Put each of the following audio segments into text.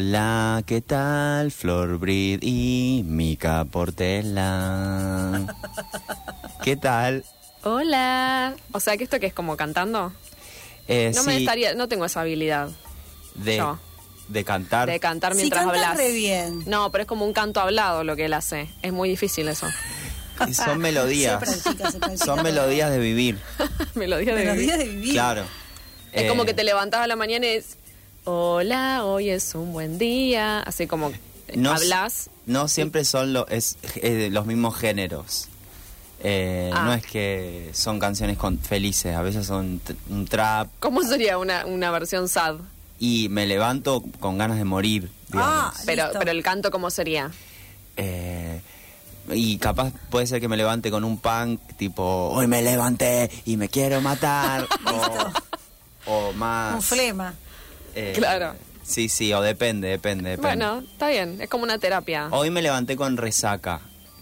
Hola, ¿qué tal? Flor Brid y Mica Portela. ¿Qué tal? Hola. O sea, que esto que es como cantando. Eh, No me sí, estaría, no tengo esa habilidad de, yo. de cantar. de cantar mientras cantas hablas. re bien. No, pero es como un canto hablado lo que él hace. Es muy difícil eso. Son melodías. Se practica, se practica. Son melodías de vivir. Melodía de Melodía vivir. de vivir. Claro. Es Eh, como que te levantás a la mañana y es Hola, hoy es un buen día. Así como no, hablas. No siempre son lo- es, los mismos géneros. Eh, Ah. No es que son canciones con, felices, a veces son un trap ¿Cómo sería una, una versión sad? y me levanto con ganas de morir, digamos. Ah. Pero, Listo. pero el canto, ¿cómo sería? Eh, y capaz puede ser que me levante con un punk tipo, hoy me levanté y me quiero matar. o, o más... Un flema. Eh, Claro. Sí, sí, o depende, depende, depende. Bueno, está bien. Es como una terapia. Hoy me levanté con resaca,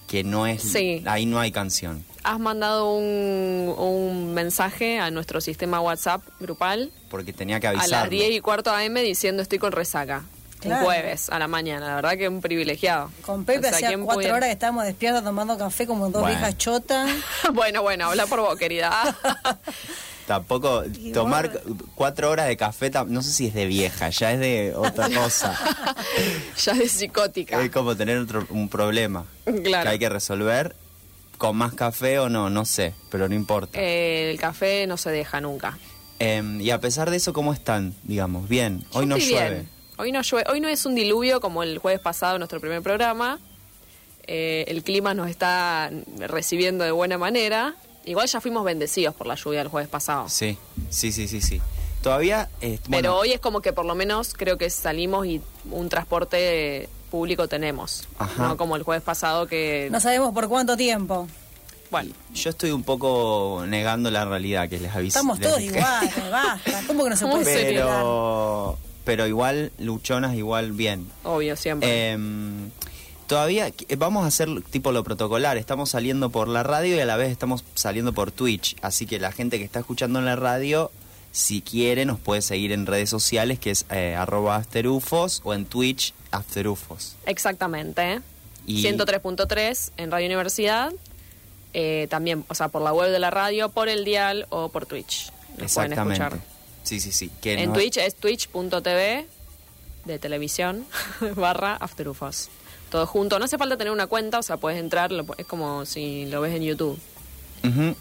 que no es... Sí. Ahí no hay canción. Has mandado un, un mensaje a nuestro sistema WhatsApp grupal Porque tenía que a avisar. las 10 y cuarto AM diciendo estoy con resaca. Claro. Un jueves a la mañana. La verdad que un privilegiado. Con Pepe O sea, hacía ¿quién cuatro pudiera? horas que estábamos despiertos tomando café como dos Bueno. viejas chotas. bueno, bueno, habla por vos, querida. Tampoco Y tomar vos- cuatro horas de café, no sé si es de vieja, ya es de otra cosa. ya es psicótica. es como tener otro, un problema Claro. que hay que resolver con más café o no, no sé, pero no importa. Eh, el café no se deja nunca. Em, y a pesar de eso, ¿cómo están? Digamos, bien. Yo Hoy no llueve. bien. Hoy no llueve. Hoy no es un diluvio como el jueves pasado, nuestro primer programa. Eh, el clima nos está recibiendo de buena manera. Igual ya fuimos bendecidos por la lluvia el jueves pasado. Sí, sí, sí, sí, sí. Todavía, eh, Pero hoy es como que por lo menos creo que salimos y un transporte público tenemos. Ajá. No como el jueves pasado que... No sabemos por cuánto tiempo. Bueno, yo estoy un poco negando la realidad que les aviso. Estamos les todos dije. iguales, basta. ¿Cómo que no se ¿Cómo puede? Pero, pero igual, luchonas, igual bien. obvio, siempre. Em, todavía eh, vamos a hacer tipo lo protocolar. Estamos saliendo por la radio y a la vez estamos saliendo por Twitch. Así que la gente que está escuchando en la radio, si quiere, nos puede seguir en redes sociales, que es eh, arroba afterufos o en Twitch afterufos. Exactamente. y- 103.3 en Radio Universidad. Eh, también, o sea, por la web de la radio, por el dial o por Twitch. Nos pueden Exactamente. escuchar. Sí, sí, sí. En nos- Twitch es twitch.tv de televisión barra afterufos. Todo junto. No hace falta tener una cuenta, o sea, puedes entrar, es como si lo ves en YouTube.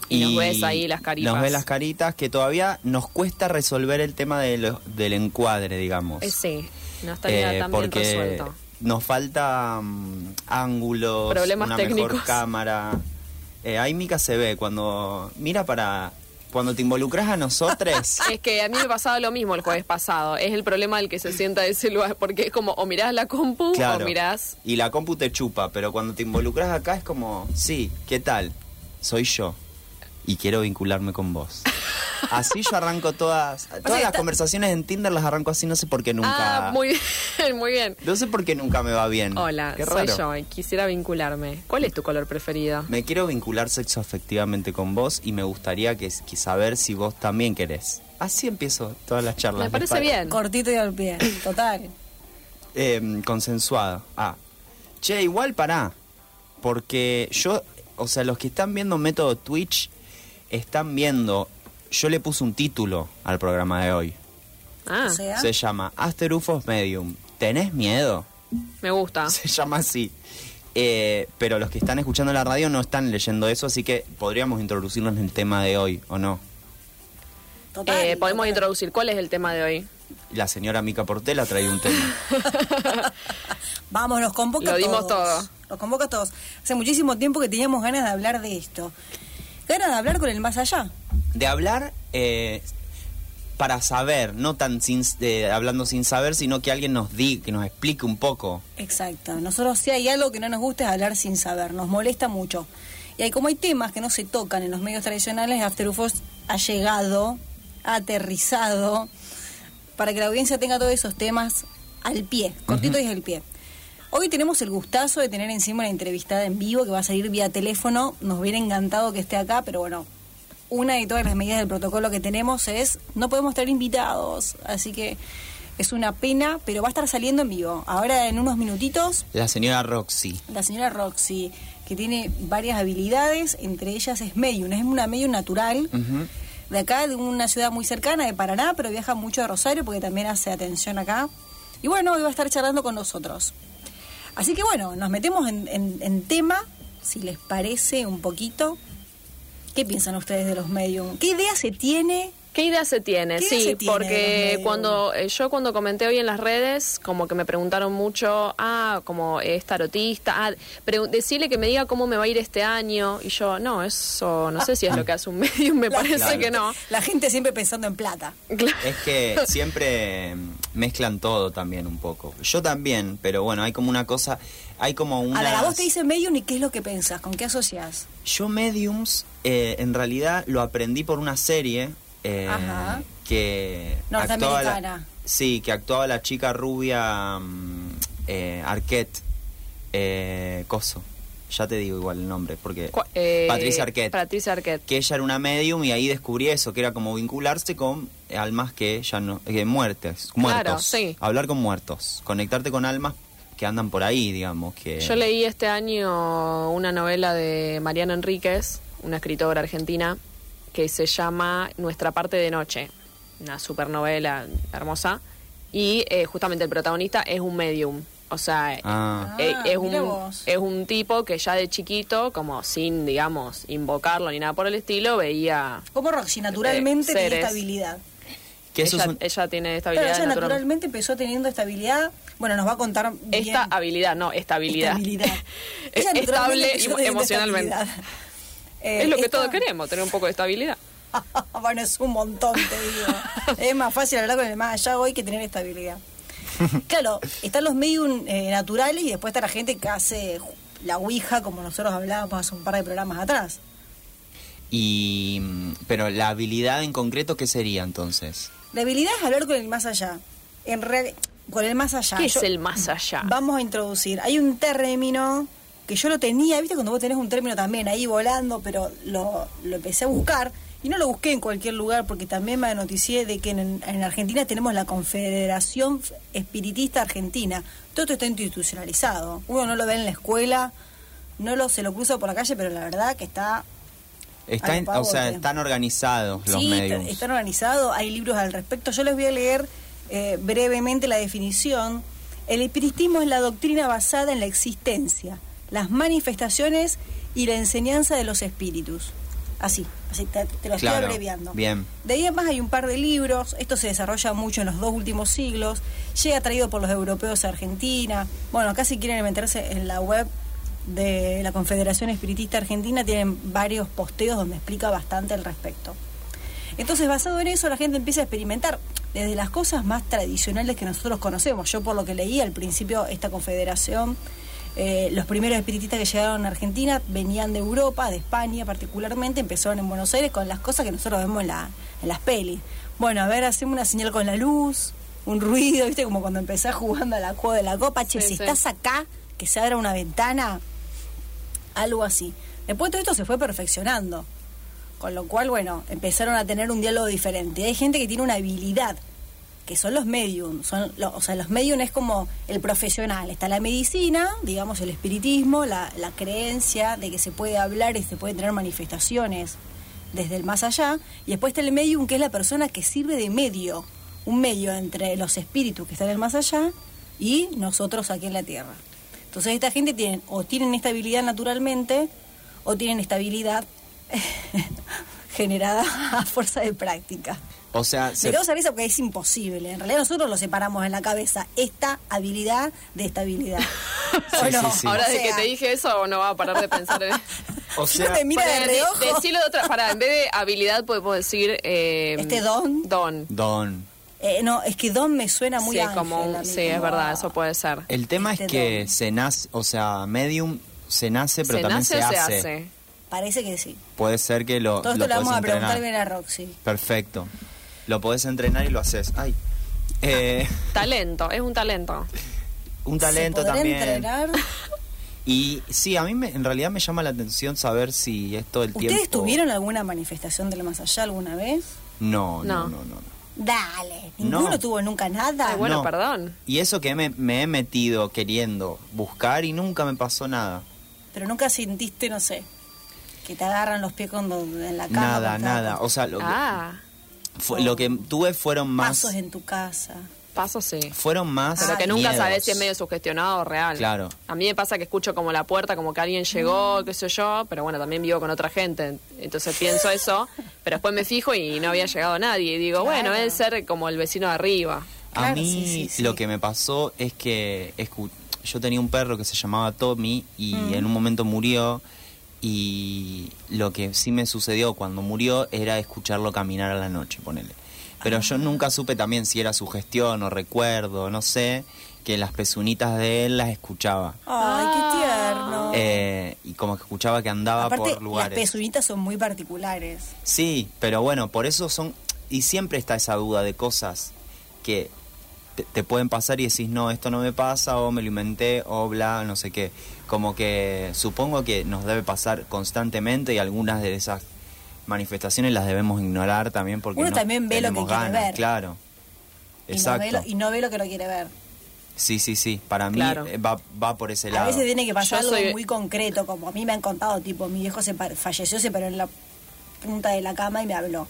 Y nos ves ahí las caritas. Nos ves las caritas, que todavía nos cuesta resolver el tema de lo- del encuadre, digamos. Eh, sí, no estaría Eh, tan bien porque resuelto. nos falta mm, ángulos, Problemas una técnicos. mejor cámara. Eh, ahí Mica se ve cuando mira para cuando te involucras a nosotros. Es que a mí me pasaba lo mismo el jueves pasado. Es el problema del que se sienta de ese lugar, porque es como o mirás la compu claro. o mirás... Y la compu te chupa, pero cuando te involucras acá es como, sí, ¿qué tal? Soy yo y quiero vincularme con vos. Así yo arranco todas todas las está- conversaciones en Tinder las arranco así, no sé por qué nunca. Ah, muy bien, muy bien. No sé por qué nunca me va bien. Hola, Qué soy raro. yo y quisiera vincularme. ¿Cuál es tu color preferido? Me quiero vincular sexo afectivamente con vos y me gustaría que, que saber si vos también querés. Así empiezo todas las charlas. Me ¿les parece pare- bien. Cortito y al pie. Total. Eh, consensuado. Ah. Che, igual pará. Porque yo o sea, los que están viendo método Twitch están viendo. Yo le puse un título al programa de hoy. Ah, O sea, Se llama After UFOs Medium. ¿Tenés miedo? me gusta. Se llama así. Eh, pero los que están escuchando la radio no están leyendo eso, así que podríamos introducirnos en el tema de hoy, ¿o no? total, Eh, podemos total. introducir cuál es el tema de hoy. La señora Mica Portela trae un tema. Vamos, nos convoca Lo a dimos todos. todo. Nos convoca a todos. Hace muchísimo tiempo que teníamos ganas de hablar de esto. Ganas de hablar con el más allá. De hablar eh, para saber, no tan sin, eh, hablando sin saber, sino que alguien nos diga, que nos explique un poco. Exacto. Nosotros si hay algo que no nos gusta es hablar sin saber. Nos molesta mucho. Y hay, como hay temas que no se tocan en los medios tradicionales, After UFOs ha llegado, ha aterrizado, para que la audiencia tenga todos esos temas al pie, cortito y al pie. Hoy tenemos el gustazo de tener encima una entrevistada en vivo que va a salir vía teléfono. Nos hubiera encantado que esté acá, pero bueno, una de todas las medidas del protocolo que tenemos es no podemos tener invitados, así que es una pena, pero va a estar saliendo en vivo. Ahora en unos minutitos, La señora Roxy. la señora Roxy, que tiene varias habilidades, entre ellas es medium, es una medium natural. De acá, de una ciudad muy cercana, de Paraná, pero viaja mucho a Rosario porque también hace atención acá. Y bueno, hoy va a estar charlando con nosotros. Así que bueno, nos metemos en, en- en tema, si les parece un poquito. ¿Qué piensan ustedes de los medium? ¿Qué idea se tiene? ¿Qué idea se tiene? ¿Qué idea sí, se tiene porque cuando eh, yo cuando comenté hoy en las redes, como que me preguntaron mucho, ah, como es tarotista, ah, decirle que me diga cómo me va a ir este año y yo, no, eso no sé si es lo que hace un medium, me La parece Claro. que no. La gente siempre pensando en plata. Claro. Es que siempre mezclan todo también un poco. Yo también, pero bueno, hay como una cosa, hay como una... A ver, a vos te dice medium y qué es lo que pensás, con qué asociás. Yo Mediums, eh, en realidad lo aprendí por una serie eh, Ajá. que actuaba la, sí, que actuaba la chica rubia mm, eh, Arquette, eh, Coso. Ya te digo igual el nombre, porque eh, Patricia Arquette. Patricia Arquette. que ella era una medium y ahí descubrí eso, que era como vincularse con almas que ya no, que muertes, muertos, Claro, sí. hablar con muertos, conectarte con almas que andan por ahí, digamos, que Yo leí este año una novela de Mariana Enríquez, una escritora argentina, que se llama Nuestra parte de noche, una supernovela hermosa, y eh, justamente el protagonista es un medium, o sea, Ah. eh, Ah, es, mira un, es un tipo que ya de chiquito, como sin, digamos, invocarlo ni nada por el estilo, veía... Como Roxy, naturalmente Eh, tiene estabilidad. que eso ella, es un- ella tiene estabilidad ella natural. naturalmente empezó teniendo estabilidad. Bueno, nos va a contar bien. Esta habilidad, no, estabilidad. Estabilidad. Estable emocionalmente. estabilidad. Eh, es lo que esta- todos queremos, tener un poco de estabilidad. bueno, es un montón, te digo. es más fácil hablar con el más allá hoy que tener estabilidad. Claro, están los medium eh, naturales y después está la gente que hace la ouija, como nosotros hablábamos hace un par de programas atrás. y mm, pero la habilidad en concreto qué sería entonces? La habilidad es hablar con el más allá. En real, con el más allá. ¿Qué es el más allá? Vamos a introducir. Hay un término que yo lo tenía, viste, cuando vos tenés un término también ahí volando, pero lo, lo empecé a buscar y no lo busqué en cualquier lugar porque también me noticié de que en, en Argentina tenemos la Confederación Espiritista Argentina. Todo esto está institucionalizado. Uno no lo ve en la escuela, no lo se lo cruza por la calle, pero la verdad que está Está en- o sea, están organizados los sí, está- están organizados, hay libros al respecto. Yo les voy a leer eh, brevemente la definición. El espiritismo es la doctrina basada en la existencia, las manifestaciones y la enseñanza de los espíritus. Así, así te, te lo estoy abreviando. bien. De ahí en más hay un par de libros, esto se desarrolla mucho en los dos últimos siglos, llega traído por los europeos a Argentina. Bueno, acá si quieren meterse en la web de la Confederación Espiritista Argentina, tienen varios posteos donde explica bastante al respecto. Entonces, basado en eso, la gente empieza a experimentar desde las cosas más tradicionales que nosotros conocemos. Yo, por lo que leí al principio, esta confederación, eh, los primeros espiritistas que llegaron a Argentina venían de Europa, de España particularmente, empezaron en Buenos Aires con las cosas que nosotros vemos en, la, en las pelis. Bueno, a ver, hacemos una señal con la luz, un ruido, ¿viste? Como cuando empezás jugando a la juego de la copa, che, Sí, si sí. estás acá, que se abra una ventana, algo así. Después todo esto se fue perfeccionando. Con lo cual, bueno, empezaron a tener un diálogo diferente. Hay gente que tiene una habilidad que son los medium. Son, o sea, los medium es como el profesional. Está la medicina, digamos, el espiritismo, la, la creencia de que se puede hablar y se pueden tener manifestaciones desde el más allá. Y después está el medium, que es la persona que sirve de medio. Un medio entre los espíritus que están en el más allá y nosotros aquí en la tierra. Entonces esta gente tienen, o tienen estabilidad naturalmente, o tienen estabilidad generada a fuerza de práctica. O sea, se- Me causa risa porque es imposible. En realidad nosotros lo separamos en la cabeza, esta habilidad de sí, sí. Ahora O de que te dije eso, no va a parar de pensar en o sea, te mira de Para de- reojo. decirlo de otra, para, en vez de habilidad podemos decir... eh, Este don. Don. Don. eh, no, es que Don me suena muy sí, ángel como un- sí, es verdad, eso puede ser. El tema Este es que don. se nace, o sea, medium se nace, pero ¿Se también nace se, hace. Parece que sí. Puede ser que lo, Todo lo esto le vamos podés a preguntar bien a Roxy. Perfecto. Lo podés entrenar y lo haces. Ay. Eh, Talento, es un talento. un talento ¿Se también. entrenar? Y sí, a mí me- en realidad me llama la atención saber si es todo el tiempo. ¿Ustedes tuvieron alguna manifestación del más allá alguna vez? No, no, No. no, no. no. Dale, ninguno No. tuvo nunca nada. Ay, bueno, No. perdón. Y eso que me, me he metido queriendo buscar y nunca me pasó nada. Pero nunca sentiste, no sé, que te agarran los pies cuando, en la cama. Nada, nada. estás O sea, lo, que- Ah, fue- lo que tuve fueron más. Pasos en tu casa. paso sí. Fueron más. Pero que nunca miedos. sabes si es medio sugestionado o real. Claro. A mí me pasa que escucho como la puerta, como que alguien llegó, qué sé yo, pero bueno, también vivo con otra gente, entonces pienso eso, pero después me fijo y no había llegado nadie. Y digo, Claro. bueno, debe ser como el vecino de arriba. A mí sí, sí, sí. lo que me pasó es que escu- yo tenía un perro que se llamaba Tommy y Mm. en un momento murió y lo que sí me sucedió cuando murió era escucharlo caminar a la noche, ponele. Pero yo nunca supe también si era su gestión o recuerdo, no sé, que las pezunitas de él las escuchaba. Ay, qué tierno. Eh, y como que escuchaba que andaba Aparte, por las lugares. pezuñitas son muy particulares. Sí, pero bueno, por eso son... Y siempre está esa duda de cosas que te, te pueden pasar y decís, no, esto no me pasa, o me lo inventé, o bla, no sé qué. Como que supongo que nos debe pasar constantemente y algunas de esas manifestaciones las debemos ignorar también porque Uno no también ve lo que quiere ver. claro. Y no, Exacto. ve lo, y no ve lo que no quiere ver. Sí, sí, sí. Para mí Claro. eh, va, va por ese lado. A veces tiene que pasar Yo algo soy- muy concreto, como a mí me han contado, tipo, mi viejo se par- falleció, se paró en la punta de la cama y me habló.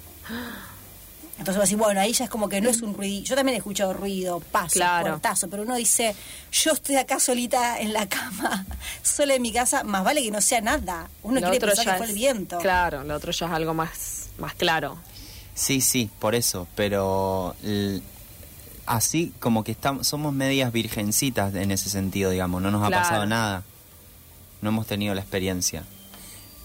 Entonces, así, bueno, ahí ya es como que no es un ruido. Yo también he escuchado ruido, paso, Claro. portazo, pero uno dice, yo estoy acá solita en la cama, sola en mi casa, más vale que no sea nada. Uno Lo quiere otro pensar que fue el viento. Claro, lo otro ya es algo más, más claro. Sí, sí, por eso, pero así como que estamos, somos medias virgencitas en ese sentido, digamos, no nos ha pasado nada, no hemos tenido la experiencia.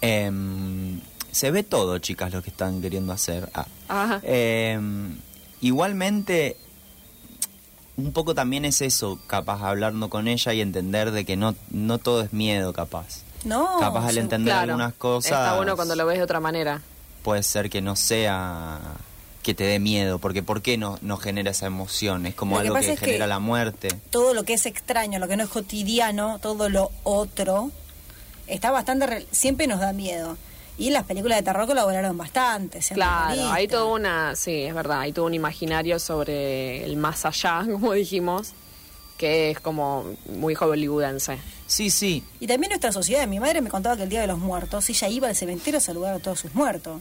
Em, se ve todo, chicas, lo que están queriendo hacer. Ah. Ajá. Em, igualmente, un poco también es eso, capaz, hablando con ella y entender de que no, no todo es miedo, capaz. No, capaz al entender Claro. algunas cosas Está bueno cuando lo ves de otra manera. puede ser que no sea que te dé miedo, porque ¿por qué no, no genera esa emoción? Es como que algo pasa que es que- genera la muerte. todo lo que es extraño, lo que no es cotidiano, todo lo otro, está bastante... re- siempre nos da miedo. Y las películas de terror colaboraron bastante. Claro, hay todo una, sí, es verdad, hay todo un imaginario sobre el más allá, como dijimos, que es como muy hollywoodense. Sí, sí, Y también nuestra sociedad. Mi madre me contaba que el Día de los Muertos, ella iba al cementerio a saludar a todos sus muertos.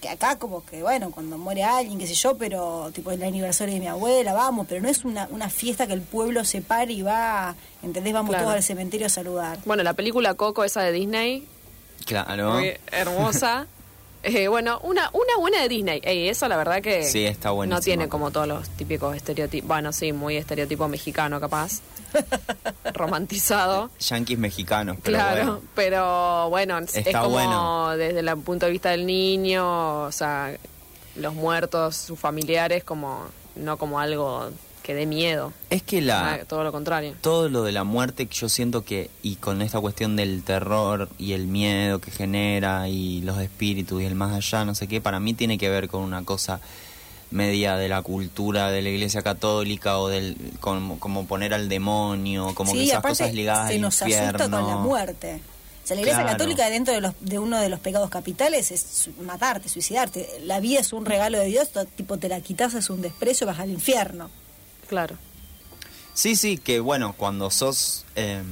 Que acá como que, bueno, cuando muere alguien, qué sé yo, pero tipo el aniversario de mi abuela, vamos, pero no es una, una fiesta que el pueblo se pare y va, ¿entendés? Vamos Claro. todos al cementerio a saludar. Bueno, la película Coco, esa de Disney, claro. muy hermosa. Eh, bueno, una, una buena de Disney. Ey, eso la verdad que Sí, está no tiene como todos los típicos estereotipos. Bueno, sí, muy estereotipo mexicano capaz. Romantizado. Yanquis mexicanos, pero claro, bueno. pero bueno, es- es Está como bueno. desde el punto de vista del niño, o sea, los muertos, sus familiares, como no como algo que dé miedo, Es que la... Ah, todo lo contrario. Todo lo de la muerte, que yo siento que, y con esta cuestión del terror y el miedo que genera, y los espíritus y el más allá, no sé qué, para mí tiene que ver con una cosa media de la cultura de la iglesia católica o del como, como poner al demonio, como que esas cosas ligadas se al nos infierno. asusta con la muerte. sea, la Iglesia Claro. Católica dentro de, los, de uno de los pecados capitales es matarte, suicidarte. La vida es un regalo de Dios, tipo te la quitas es un desprecio, vas al infierno. Claro. Sí, sí, que bueno, cuando sos... em,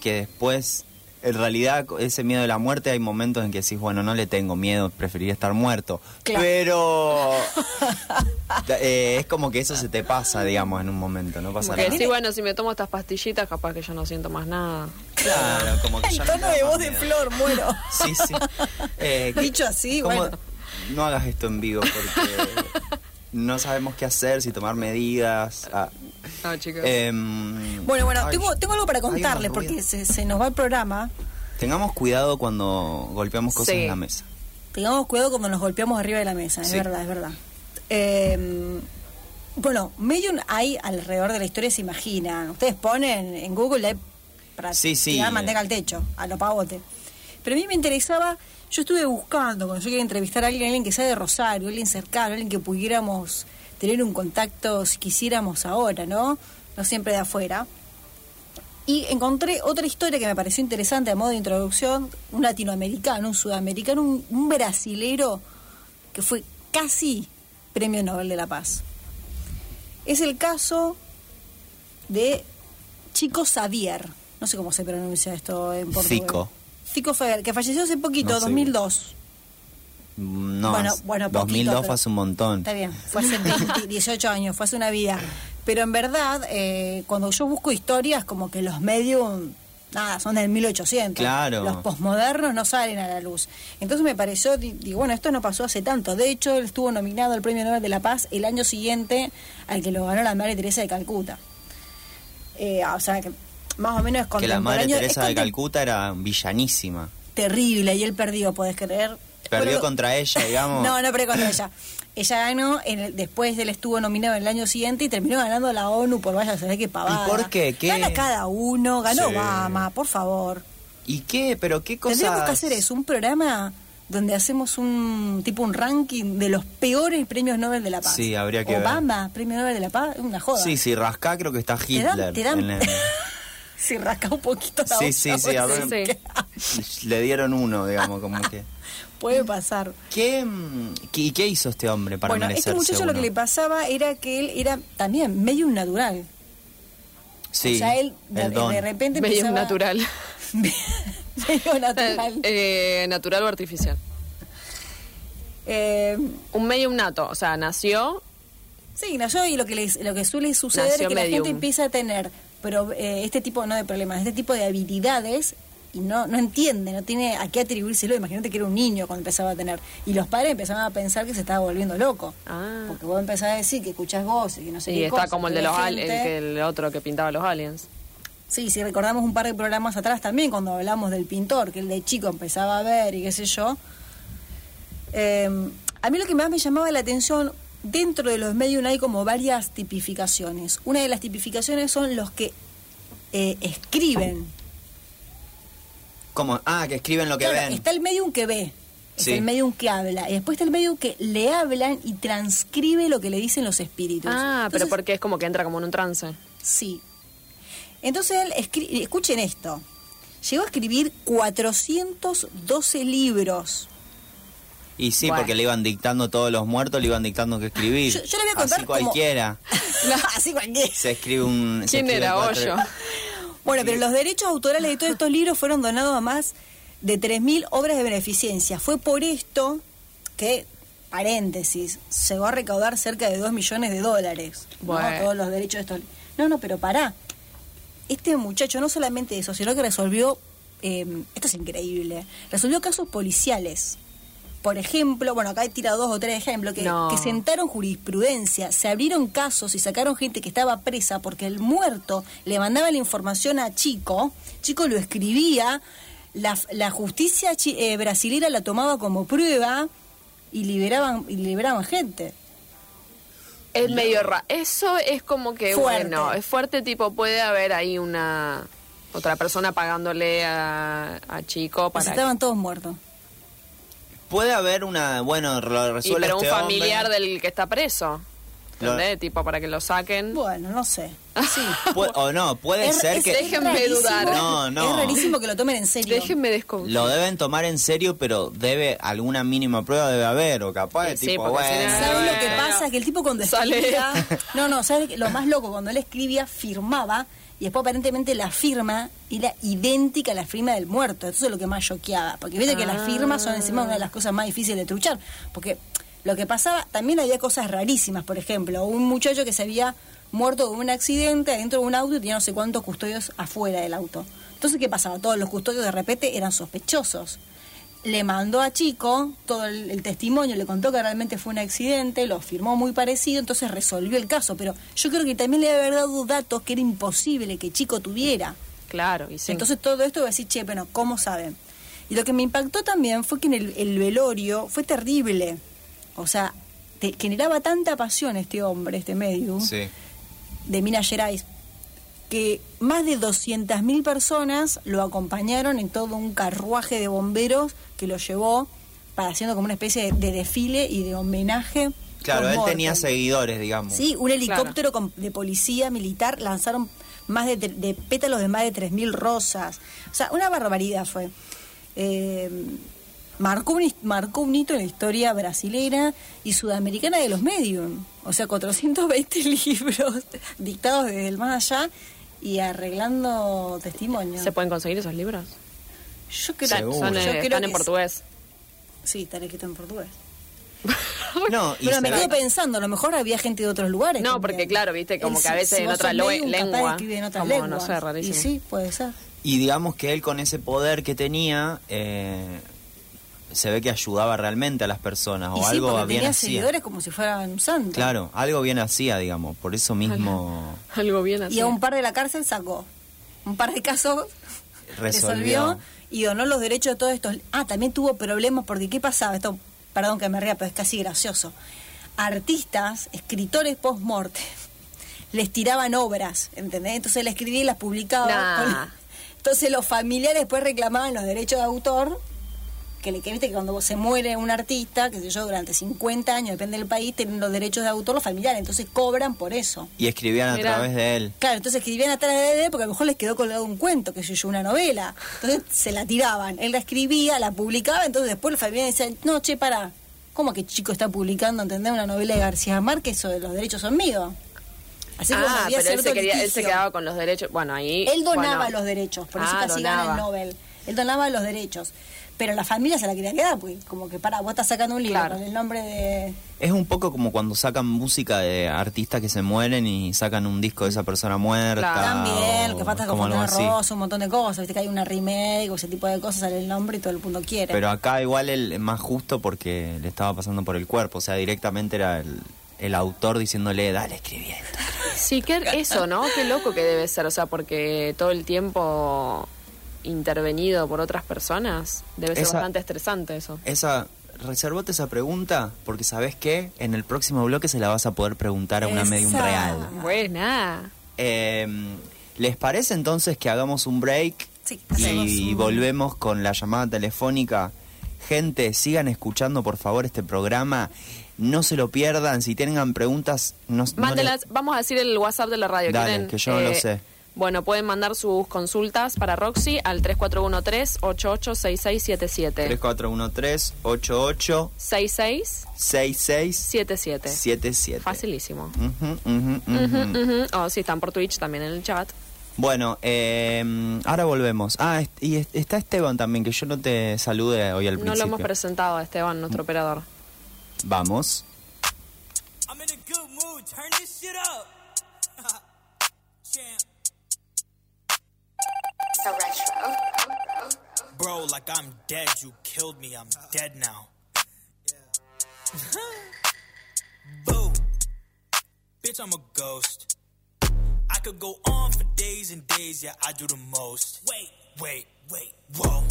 que después, en realidad, ese miedo de la muerte, hay momentos en que decís, bueno, no le tengo miedo, preferiría estar muerto. Claro. Pero... eh, es como que eso se te pasa, digamos, en un momento, no pasa nada. sí, bueno, si me tomo estas pastillitas, capaz que yo no siento más nada. Claro, como que El ya no tono de voz de. Flor, muero. Sí, sí. Eh, Dicho así, ¿cómo- bueno. No hagas esto en vivo porque no sabemos qué hacer, si tomar medidas. ah. No, chicos. Em, Bueno, bueno, ay, tengo, tengo algo para contarles porque se, se nos va el programa. Tengamos cuidado cuando golpeamos cosas Sí. en la mesa. Tengamos cuidado cuando nos golpeamos arriba de la mesa, es Sí. verdad, es verdad. Eh, bueno, medium hay alrededor de la historia, se imaginan. Ustedes ponen en Google hay para Sí, sí, tirar eh. manteca al techo, a lo pavote. Pero a mí me interesaba, yo estuve buscando, cuando yo quería entrevistar a alguien, alguien que sea de Rosario, alguien cercano, alguien que pudiéramos tener un contacto si quisiéramos ahora, ¿no? No siempre de afuera. Y encontré otra historia que me pareció interesante a modo de introducción, un latinoamericano, un sudamericano, un, un brasilero que fue casi premio Nobel de la Paz. Es el caso de Chico Xavier, no sé cómo se pronuncia esto en portugués. Zico. Xavier, que falleció hace poquito, No sé. 2002. No, Bueno, bueno, 2002 poquito, fue hace un montón. Está bien, fue hace 20, 18 años, fue hace una vida. Pero en verdad, eh, cuando yo busco historias, como que los medios, nada, son del 1800. Claro. Los posmodernos no salen a la luz. Entonces me pareció, di- digo, bueno, esto no pasó hace tanto. De hecho, él estuvo nominado al Premio Nobel de la Paz el año siguiente al que lo ganó la Madre Teresa de Calcuta. Eh, o sea, que más o menos es Que la Madre es Teresa de Calcuta era villanísima. terrible y él perdió, podés creer. Perdió Pero- contra ella, digamos. No, no perdió contra ella. Ella ganó, en el- después él estuvo nominado en el año siguiente y terminó ganando la ONU por vaya a saber qué pavada. ¿Y por qué? ¿Qué? Gana cada uno, ganó Sí. Obama, por favor. ¿Y qué? ¿Pero qué cosas? Tendríamos que hacer eso, un programa donde hacemos un tipo un ranking de los peores premios Nobel de la Paz. Sí, habría que ver. Obama, premio Nobel de la Paz, una joda. Sí, sí, rascá creo que está Te dan- Hitler. te dan- en el- Si rasca un poquito la Sí, sí, sí, a puede ver. Sí. Le dieron uno, digamos, como que... Puede pasar. ¿Qué, mm, qué- ¿Y qué hizo este hombre para bueno, este muchacho lo que uno? le pasaba era que él era también medio natural. Sí, o sea, él de, el don. de repente Medio empezaba- natural. medio natural. Eh, natural o artificial. Eh, Un medium nato, o sea, nació sí, nació y lo que, les- lo que suele suceder es que la medium. gente empieza a tener pero, eh, este tipo no de problemas, este tipo de habilidades y no, no entiende, no tiene a qué atribuírselo. Imagínate que era un niño cuando empezaba a tener. Y los padres empezaban a pensar que se estaba volviendo loco. Ah. Porque vos empezás a decir que escuchás voces y no sé y qué está cosa, como el que de los ves al- el, que el otro que pintaba los aliens. Sí, sí, recordamos un par de programas atrás también cuando hablamos del pintor, que el de chico empezaba a ver y qué sé yo. Eh, a mí lo que más me llamaba la atención, dentro de los medios hay como varias tipificaciones. Una de las tipificaciones son los que eh, escriben. ¿Cómo? Ah, que escriben lo que Claro, ven. está el medium que ve, está el medium que habla, y después está el medium que le hablan y transcribe lo que le dicen los espíritus. Ah, pero porque es como que entra como en un trance. Sí. Entonces él, escri- escuchen esto, llegó a escribir 412 libros. Y sí, Bueno. porque le iban dictando todos los muertos, le iban dictando que escribir. Yo- yo le voy a contar Así como- cualquiera. Así cualquiera. Se escribe un... se ¿Quién escribe era Hoyo? Bueno, pero los derechos autorales de todos estos libros fueron donados a más de 3.000 obras de beneficencia. Fue por esto que, paréntesis, llegó a recaudar cerca de 2 millones de dólares. ¿no? Bueno. Todos los derechos de estos No, no, pero pará. Este muchacho no solamente eso, sino que resolvió, eh, esto es increíble, resolvió casos policiales. Por ejemplo, bueno, acá he tirado dos o tres ejemplos, que, No. que sentaron jurisprudencia, se abrieron casos y sacaron gente que estaba presa porque el muerto le mandaba la información a Chico, Chico lo escribía, la, la justicia chi- eh, brasilera la tomaba como prueba y liberaban, y liberaban gente. Es medio raro. Eso es como que, Fuerte. bueno, es fuerte, tipo, puede haber ahí una. Otra persona pagándole a, a Chico Pues para. estaban todos muertos. Puede haber una... Bueno, lo Y, resuelve pero un este familiar hombre. del que está preso. Lo- ¿Entendés? Tipo, para que lo saquen. Bueno, no sé. Sí. Pu- o no, puede Es- ser es- que es Déjenme rarísimo- dudar. No, no. Es rarísimo que lo tomen en serio. Déjenme desconfiar. lo deben tomar en serio, pero debe alguna mínima prueba debe haber o capaz Sí, tipo, si bueno, no- ¿Sabes lo que pasa? Que el tipo cuando sale. escribía... No, no, ¿sabes qué? lo más loco? Cuando él escribía, firmaba, y después aparentemente la firma era idéntica a la firma del muerto. Eso es lo que más choqueaba. Porque viste que las firmas son encima una de las cosas más difíciles de truchar. Porque lo que pasaba, también había cosas rarísimas. Por ejemplo, un muchacho que se había muerto de un accidente adentro de un auto y tenía no sé cuántos custodios afuera del auto. Entonces, ¿qué pasaba? Todos los custodios de repente eran sospechosos le mandó a Chico todo el, el testimonio, le contó que realmente fue un accidente, lo firmó muy parecido, entonces resolvió el caso. Pero yo creo que también le haber dado datos que era imposible que Chico tuviera. Claro, y sí. Entonces todo esto va a decir, che, bueno, ¿cómo saben? Y lo que me impactó también fue que en el, el velorio fue terrible. O sea, te- generaba tanta pasión este hombre, este medium sí. de Minas Gerais, que más de 200.000 personas lo acompañaron en todo un carruaje de bomberos que lo llevó para haciendo como una especie de, de desfile y de homenaje. Claro, él tenía seguidores, digamos. Sí, un helicóptero con- de policía militar lanzaron más de, tre- de pétalos de más de 3.000 rosas. O sea, una barbaridad fue. Eh, marcó, un, marcó un hito en la historia brasilera y sudamericana de los medium. O sea, 420 libros dictados desde el más allá y arreglando testimonios. ¿Se pueden conseguir esos libros? Yo creo, Están, Seguro. son, yo eh, creo están que en portugués. Sí, están escritos en portugués. No, y Pero me quedo pensando, a lo mejor había gente de otros lugares. No, porque claro, viste, como Él, que a veces si en otra medium, capaz lengua, escribe en otras como, no sé, rarísimo. Y sí, puede ser. Y digamos que él con ese poder que tenía, eh, se ve que ayudaba realmente a las personas o y sí, algo porque bien tenía hacía. seguidores como si fueran un santo. Claro, algo bien hacía, digamos. Por eso mismo Algo bien así. Y a un par de la cárcel sacó. Un par de casos resolvió. resolvió y donó los derechos de todos estos. Ah, también tuvo problemas porque ¿qué pasaba? Esto, perdón que me ría, pero es casi gracioso. Artistas, escritores post-morte, les tiraban obras, ¿entendés? Entonces él escribía y las publicaba. Nah. Entonces los familiares después reclamaban los derechos de autor. Que, le, que viste que cuando se muere un artista, que sé yo, durante 50 años, depende del país, tienen los derechos de autor los familiares, entonces cobran por eso. Y escribían Mirá. a través de él. Claro, entonces escribían atrás de él porque a lo mejor les quedó colgado un cuento, que sé yo, una novela. Entonces se la tiraban. Él la escribía, la publicaba, entonces después los familiares decían, no, che, para, ¿cómo que chico está publicando, entendés, una novela de García Márquez? De los derechos son míos. Así que ah, pero él se, quería, él se quedaba con los derechos. Bueno, ahí. Él donaba bueno. los derechos, por eso Ah, casi gana el Nobel. Él donaba los derechos. Pero la familia se la quería quedar, pues, como que para, vos estás sacando un libro Claro. con el nombre de... Es un poco como cuando sacan música de artistas que se mueren y sacan un disco de esa persona muerta. Claro. También, lo que pasa es con Fontana. Rosa, un montón de cosas, viste que hay una remake o ese tipo de cosas, sale el nombre y todo el mundo quiere. Pero acá igual el es más justo porque le estaba pasando por el cuerpo. O sea, directamente era el, el autor diciéndole, dale, escribí esto. Sí, que eso, ¿no? Qué loco que debe ser. O sea, porque todo el tiempo intervenido por otras personas debe ser Esa- bastante estresante eso. Esa, reservote esa pregunta porque sabes qué, en el próximo bloque se la vas a poder preguntar a una Esa. medium real. Buena. Eh, ¿Les parece entonces que hagamos un break Sí, y un- volvemos con la llamada telefónica? Gente, sigan escuchando por favor este programa. No se lo pierdan. Si tengan preguntas, no, no Mándelas, vamos a decir el WhatsApp de la radio. Dale, ¿Quieren? que yo no lo Eh, sé. Bueno, pueden mandar sus consultas para Roxy al 3413-886677. 3413-88 6677. 6677. Facilísimo. Ujú. Oh, sí, están por Twitch también en el chat. Bueno, eh, ahora volvemos. Ah, est- y est- está Esteban también, que yo no te salude hoy al No principio. lo hemos presentado a Esteban, nuestro operador. Vamos. I'm in a good mood. Turn this shit up. Bro, like I'm dead. You killed me. I'm dead now. Boo. Bitch, I'm a ghost. I could go on for days and days. Yeah, I do the most. Wait, wait, wait. Whoa.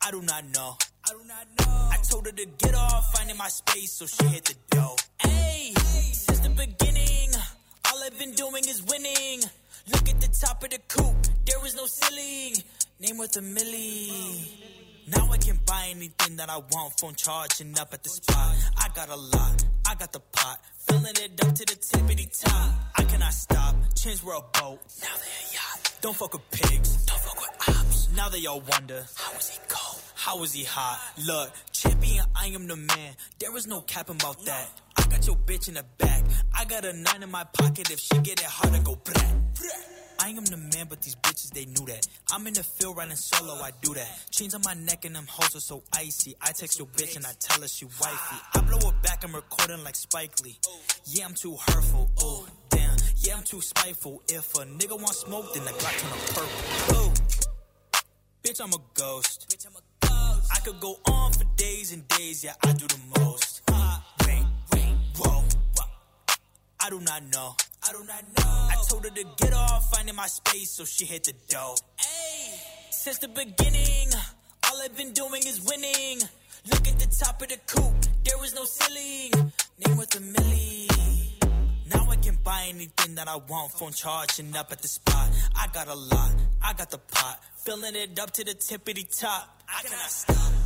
I do not know. I do not know. I told her to get off, finding my space, so she hit the dough. Hey, since the beginning, all I've been doing is winning. Look at the top of the coop, there is no ceiling. Name worth a milli. Now I can buy anything that I want, phone charging up at the spot. I got a lot, I got the pot, filling it up to the tippity top. I cannot stop, change world boat. Now they a yacht. Don't fuck with pigs, don't fuck with ops. Now they all wonder, how is he cold? How is he hot? Look, champion, I am the man. There is no cap about that. I got your bitch in the back. I got a nine in my pocket. If she get it hard, I go brat. I am the man, but these bitches, they knew that. I'm in the field riding solo, I do that. Chains on my neck and them hoes are so icy. I text your bitch and I tell her she wifey. I blow it back, I'm recording like Spike Lee. Yeah, I'm too hurtful, oh, damn. Yeah, I'm too spiteful. If a nigga want smoke, then the Glock turn purple. Oh, bitch, I'm a ghost. I could go on for days and days, yeah, I do the most. Wait, whoa. I do not know. I do not know. I told her to get off, finding my space, so she hit the dough. Hey, since the beginning, all I've been doing is winning. Look at the top of the coop, there was no ceiling. Name with a millie. Now I can buy anything that I want, phone charging up at the spot. I got a lot, I got the pot, filling it up to the tippity top. I cannot stop.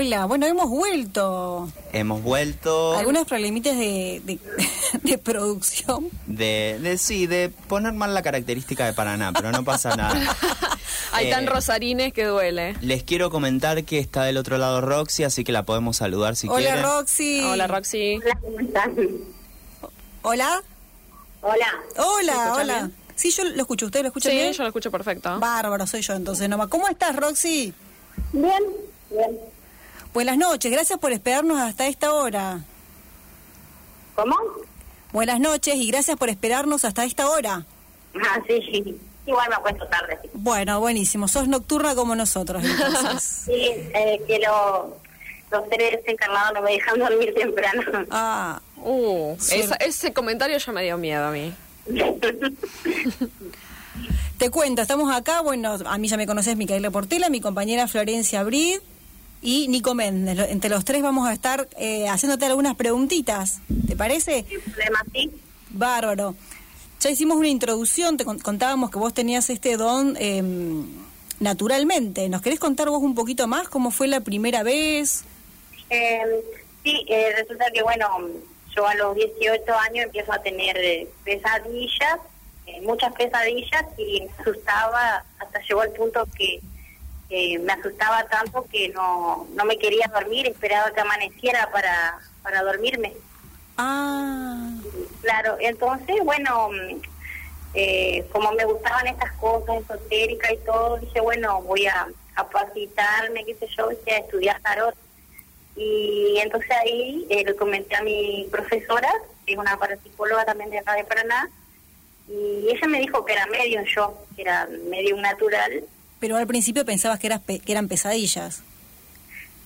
Hola, bueno, hemos vuelto. Hemos vuelto Algunos problemitas de, de, de producción. de, de sí, de poner mal la característica de Paraná, pero no pasa nada. Hay Eh, tan rosarines que duele. Les quiero comentar que está del otro lado Roxy, así que la podemos saludar si Hola, quieren. Roxy. Hola, Roxy. Hola, ¿cómo están? Hola. Hola. Hola, hola. bien? Sí, yo lo escucho. ¿Usted lo escucha Sí, bien? yo lo escucho perfecto. Bárbaro, soy yo entonces nomás. ¿Cómo estás, Roxy? Bien, bien. Buenas noches, gracias por esperarnos hasta esta hora. ¿Cómo? Buenas noches y gracias por esperarnos hasta esta hora. Ah, sí. Igual me acuesto tarde. sí. Bueno, buenísimo. Sos nocturna como nosotros, entonces. Sí, eh, que lo- los seres encarnados no me dejan dormir temprano. ah, Uh, Sí. esa- ese comentario ya me dio miedo a mí. te cuento, estamos acá, bueno, a mí ya me conoces, Micaela Portela, mi compañera Florencia Brid y Nico Méndez. Entre los tres vamos a estar eh, haciéndote algunas preguntitas. ¿Te parece? Sin problema, sí. Bárbaro. Ya hicimos una introducción, te con- contábamos que vos tenías este don eh, naturalmente. ¿Nos querés contar vos un poquito más cómo fue la primera vez? Eh, sí, eh, resulta que, bueno, yo a los 18 años empiezo a tener eh, pesadillas, eh, muchas pesadillas, y me asustaba, hasta llegó al punto que eh, me asustaba tanto que no, no me quería dormir, esperaba que amaneciera para, para dormirme. Ah, Claro, entonces, bueno, mm, eh, como me gustaban estas cosas esotéricas y todo, dije, bueno, voy a capacitarme, qué sé yo, a estudiar tarot. Y entonces ahí eh, le comenté a mi profesora, que es una parapsicóloga también de acá de Paraná, y ella me dijo que era medium yo, que era medium natural. Pero al principio pensabas que, eras pe- que eran pesadillas.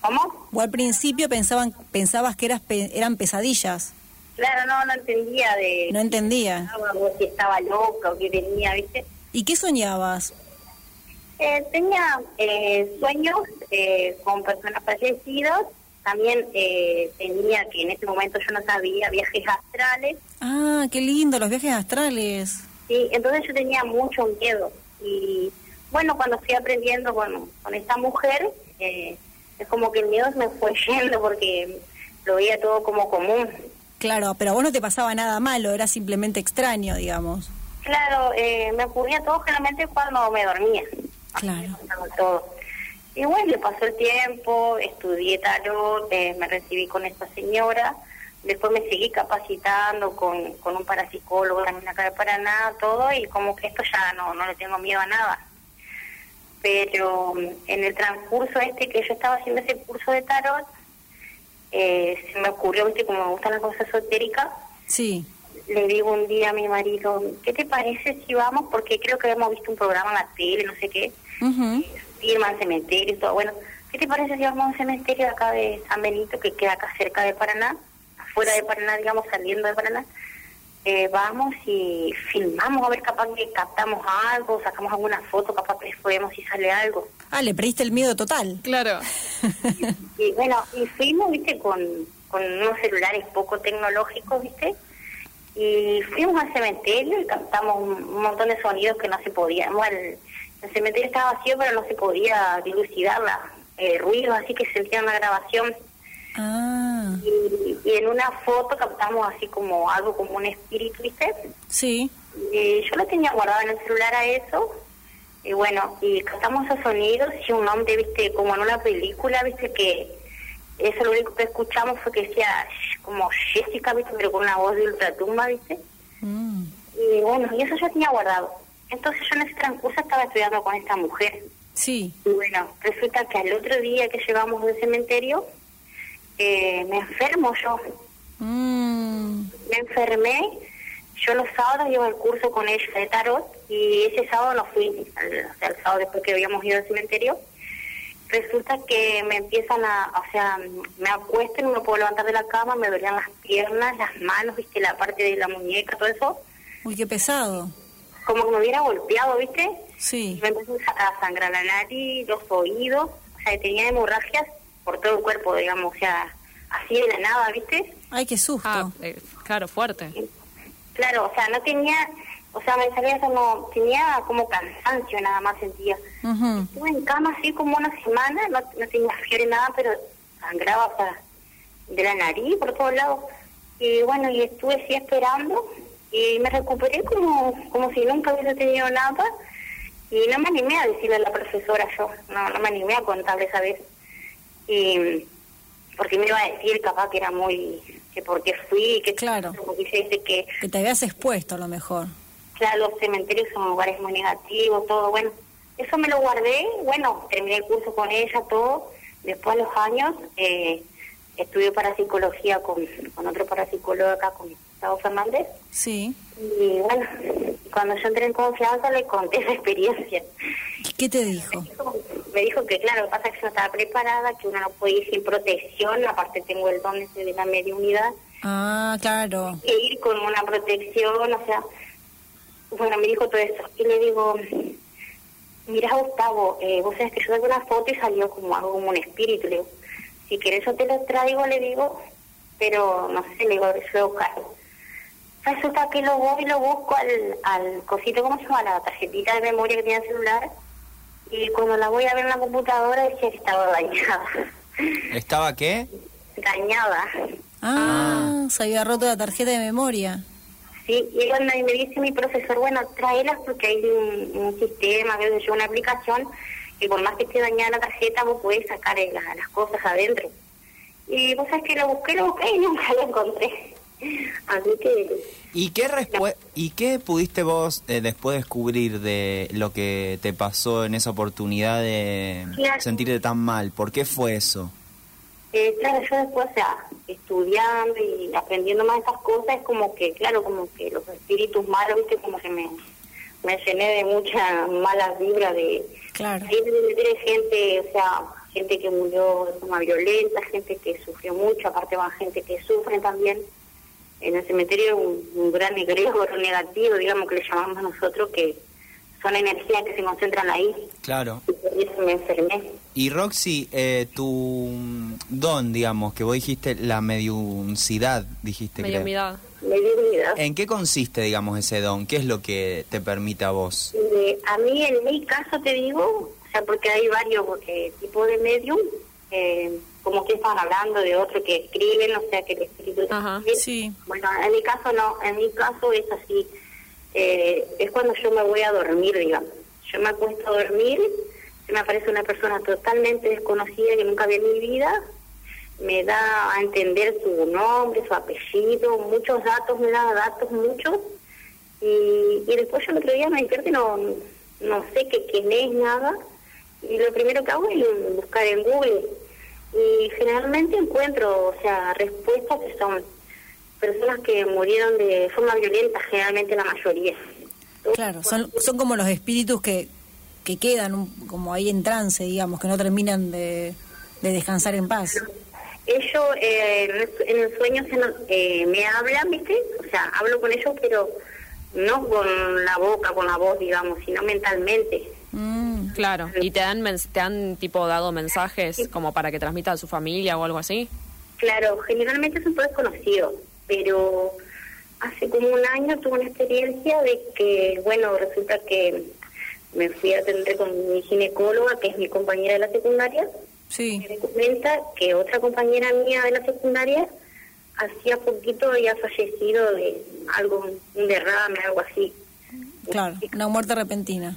¿Cómo? O al principio pensaban, pensabas que eras pe- eran pesadillas. Claro, no, no entendía de... No entendía. si estaba loca o qué tenía, ¿viste? ¿Y qué soñabas? Eh, tenía eh, sueños eh, con personas fallecidas, también eh, tenía que en ese momento yo no sabía viajes astrales, Ah, qué lindo, los viajes astrales. sí, entonces yo tenía mucho miedo y bueno, cuando fui aprendiendo con, con esta mujer, eh, es como que el miedo me fue yendo porque lo veía todo como común. Claro, pero a vos no te pasaba nada malo, era simplemente extraño, digamos. Claro, eh, me ocurría todo generalmente cuando me dormía. Claro. Todo. Y bueno, pasó el tiempo, estudié tarot, eh, me recibí con esta señora, después me seguí capacitando con, con un parapsicólogo también acá de Paraná, todo, y como que esto ya no, no le tengo miedo a nada. Pero mm, en el transcurso este que yo estaba haciendo ese curso de tarot, eh, se me ocurrió, viste, como me gustan las cosas esotéricas, Sí. le digo un día a mi marido, ¿qué te parece si vamos? Porque creo que hemos visto un programa en la tele, no sé qué, Ujú. firman cementerio y todo. Bueno, ¿qué te parece si vamos a un cementerio acá de San Benito, que queda acá cerca de Paraná, afuera de Paraná, digamos, saliendo de Paraná? Eh, vamos y filmamos a ver capaz que captamos algo, sacamos alguna foto, capaz que podemos si sale algo. Ah, le perdiste el miedo total. Claro. Y bueno, y fuimos, viste, con, con unos celulares poco tecnológicos, viste, y fuimos al cementerio y captamos un, un montón de sonidos que no se podían. Bueno, el, el cementerio estaba vacío, pero no se podía dilucidar la, eh, ruidos, así que se sentía una grabación. Ah, Y, y en una foto captamos así como algo como un espíritu, viste. sí. Y yo lo tenía guardado en el celular a eso. Y bueno, y captamos esos sonidos y un hombre, viste, como en una película, viste, que eso lo único que escuchamos fue que decía como Jessica, viste, pero con una voz de ultratumba, viste. Mm. Y bueno, y eso yo tenía guardado. Entonces yo en ese transcurso estaba estudiando con esta mujer. Sí. Y bueno, resulta que al otro día que llegamos del cementerio, eh, me enfermo yo. Mm. me enfermé. Yo los sábados iba al curso con ella de tarot y ese sábado no fui, al, o sea, el sábado después que habíamos ido al cementerio. Resulta que me empiezan a, o sea, me acuesto y no me puedo levantar de la cama, me dolían las piernas, las manos, viste, la parte de la muñeca, todo eso, Uy, qué pesado. como que me hubiera golpeado, viste. Sí. Me empezó a sangrar la nariz, los oídos, o sea, tenía hemorragias por todo el cuerpo, digamos, o sea, así de la nada, viste. Ay, qué susto. Ah, eh, claro, fuerte. Claro, o sea, no tenía, o sea, me salía como, tenía como cansancio nada más sentía. Ujú. Estuve en cama así como una semana, no, no tenía fiebre nada, pero sangraba o sea, de la nariz por todos lados. Y bueno, y estuve así esperando y me recuperé como, como si nunca hubiera tenido nada. Y no me animé a decirle a la profesora yo, no, no me animé a contarle esa vez. Y porque me iba a decir capaz que era muy, que porque fui, que Claro. dice que Que te habías expuesto a lo mejor. Claro, los cementerios son lugares muy negativos, todo, bueno. Eso me lo guardé, bueno, terminé el curso con ella, todo. Después de los años, eh, estudié parapsicología con, con otro parapsicólogo acá, con Gustavo Fernández. Sí. Y bueno, cuando yo entré en confianza le conté esa experiencia. ¿Y qué te dijo? Me dijo que, claro, lo que pasa es que yo no estaba preparada, que uno no puede ir sin protección, aparte tengo el don ese de la mediunidad, Ah, claro. que ir con una protección, o sea, bueno, me dijo todo eso. Y le digo, mira Gustavo, eh, vos sabés que yo saqué una foto y salió como algo como un espíritu. Le digo, si querés yo te lo traigo, le digo, pero no sé, le digo, yo voy a buscar. Resulta que lo voy y lo busco al, al cosito, ¿cómo se llama? La tarjetita de memoria que tiene el celular. Y cuando la voy a ver en la computadora decía que estaba dañada. ¿Estaba qué? dañada. Ah, se había roto la tarjeta de memoria. Sí, y cuando me dice mi profesor, bueno, tráelas porque hay un, un sistema, qué sé yo, una aplicación, que por más que esté dañada la tarjeta, vos podés sacar la- las cosas adentro. Y vos sabés que lo busqué, lo busqué y nunca lo encontré. Así que, ¿Y qué, ¿Y qué pudiste vos eh, después descubrir de lo que te pasó en esa oportunidad de Claro. sentirte tan mal? ¿Por qué fue eso? eh, claro, yo después, o sea, estudiando y aprendiendo más estas cosas, es como que, claro, como que los espíritus malos, viste, como que me, me llené de muchas malas vibras de, Claro. Ahí meter gente, o sea, gente que murió de forma violenta, gente que sufrió mucho, aparte va gente que sufre también. En el cementerio un, un gran egregor negativo, digamos que le llamamos nosotros, que son energías que se concentran ahí. Claro. Y por eso me enfermé. Y Roxy, eh, tu don, digamos, que vos dijiste, la mediuncidad, dijiste creo. Mediumidad. Me dio vida. ¿En qué consiste, digamos, ese don? ¿Qué es lo que te permite a vos? Eh, a mí, en mi caso, te digo, o sea, porque hay varios eh, tipos de medium, eh, como que estaban hablando de otro que escriben, o sea, que el espíritu... Ajá, sí. Bueno, en mi caso no, en mi caso es así, eh, es cuando yo me voy a dormir, digamos. Yo me acuesto a dormir, se me aparece una persona totalmente desconocida que nunca vi en mi vida, me da a entender su nombre, su apellido, muchos datos, me da datos muchos, y, y después yo el otro día me despierto y no, no sé qué quién es nada, y lo primero que hago es buscar en Google, y generalmente encuentro, o sea, respuestas que son personas que murieron de forma violenta, generalmente la mayoría. Claro, son, son como los espíritus que, que quedan un- como ahí en trance, digamos, que no terminan de, de descansar en paz. Ellos eh, en el sueño se nos- eh, me hablan, ¿viste? O sea, hablo con ellos, pero no con la boca, con la voz, digamos, sino mentalmente. Mm, Claro. ¿Y te han, te han tipo dado mensajes como para que transmita a su familia o algo así? Claro, generalmente son todos desconocidos, pero hace como un año tuve una experiencia de que, bueno, resulta que me fui a atender con mi ginecóloga, que es mi compañera de la secundaria, sí. me comenta que otra compañera mía de la secundaria hacía poquito había fallecido de algo, un derrame, algo así. Claro, una muerte repentina.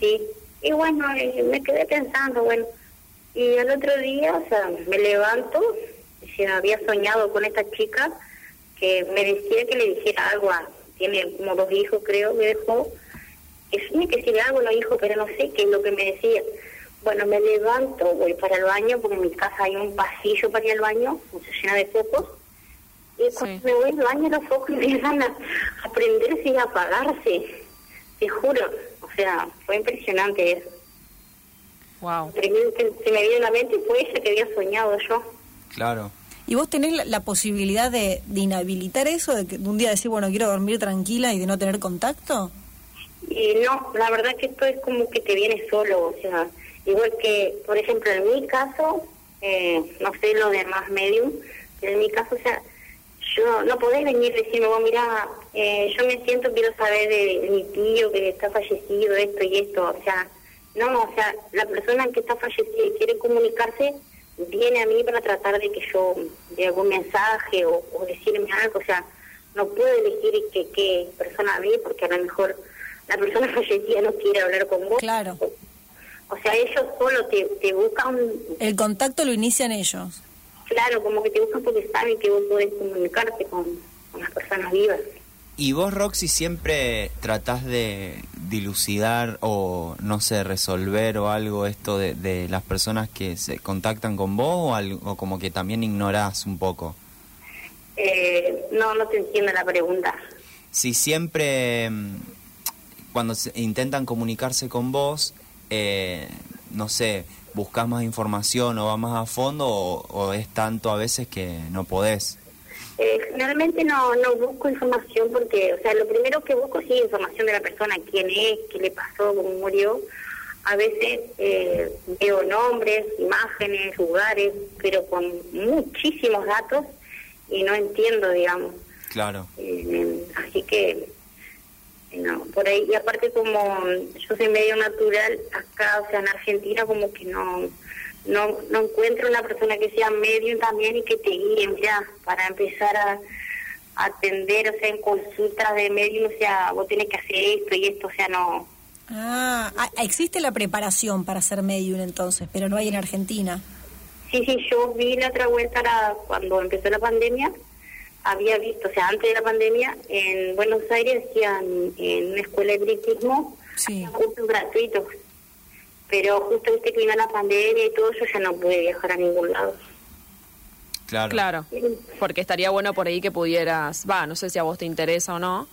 Sí, y bueno, eh, me quedé pensando, bueno, y al otro día, o sea, me levanto, se había soñado con esta chica que me decía que le dijera algo a, tiene como dos hijos creo, me dejó, que tiene que decirle algo a los hijos, pero no sé qué es lo que me decía. Bueno, me levanto, voy para el baño, porque en mi casa hay un pasillo para ir al baño, se llena de focos, y cuando Sí. me voy al baño los focos empiezan a, a prenderse y a apagarse, te juro, sea, fue impresionante eso. Wow. Primero que se me vino a la mente fue ella que había soñado yo. Claro. ¿Y vos tenés la, la posibilidad de, de inhabilitar eso, de, que, de un día decir, bueno, quiero dormir tranquila y de no tener contacto? Y no, la verdad que esto es como que te viene solo, o sea, igual que, por ejemplo, en mi caso, eh, no sé lo demás medium, pero en mi caso, o sea, yo no podés venir y decirme, vos mira, eh, yo me siento, quiero saber de, de mi tío que está fallecido, esto y esto, o sea, no, o sea, la persona que está fallecida y quiere comunicarse, viene a mí para tratar de que yo dé algún mensaje o, o decirme algo, o sea, no puedo elegir qué, qué persona vi porque a lo mejor la persona fallecida no quiere hablar con vos. Claro. O sea, ellos solo te, te buscan, El contacto lo inician ellos. claro, como que te buscan porque saben que vos podés comunicarte con, con las personas vivas. ¿Y vos, Roxy, siempre tratás de dilucidar o, no sé, resolver o algo esto de, de las personas que se contactan con vos o, al- o como que también ignorás un poco? Eh, no, no te entiendo la pregunta. Si siempre, mm, cuando se- intentan comunicarse con vos, eh, no sé, buscas más información o vas más a fondo o, o es tanto a veces que no podés? Eh, generalmente no, no busco información porque, o sea, lo primero que busco sí es información de la persona, quién es, qué le pasó, cómo murió. A veces eh, veo nombres, imágenes, lugares, pero con muchísimos datos y no entiendo, digamos. Claro. Eh, así que, no, por ahí, y aparte como yo soy medio natural, acá, o sea, en Argentina como que no, no, no encuentro una persona que sea medium también y que te guíen ya para empezar a, a atender, o sea, en consultas de medium, o sea, vos tenés que hacer esto y esto, o sea, no. Ah, ah, existe la preparación para ser medium entonces, pero no hay en Argentina. Sí, sí, yo vi la otra vuelta la- cuando empezó la pandemia, había visto, o sea, antes de la pandemia, en Buenos Aires hacían en una escuela de brillismo Sí. cursos gratuitos, pero justo viste que vino la pandemia y todo, yo ya no pude viajar a ningún lado. Claro. Claro, porque estaría bueno por ahí que pudieras, va, no sé si a vos te interesa o no,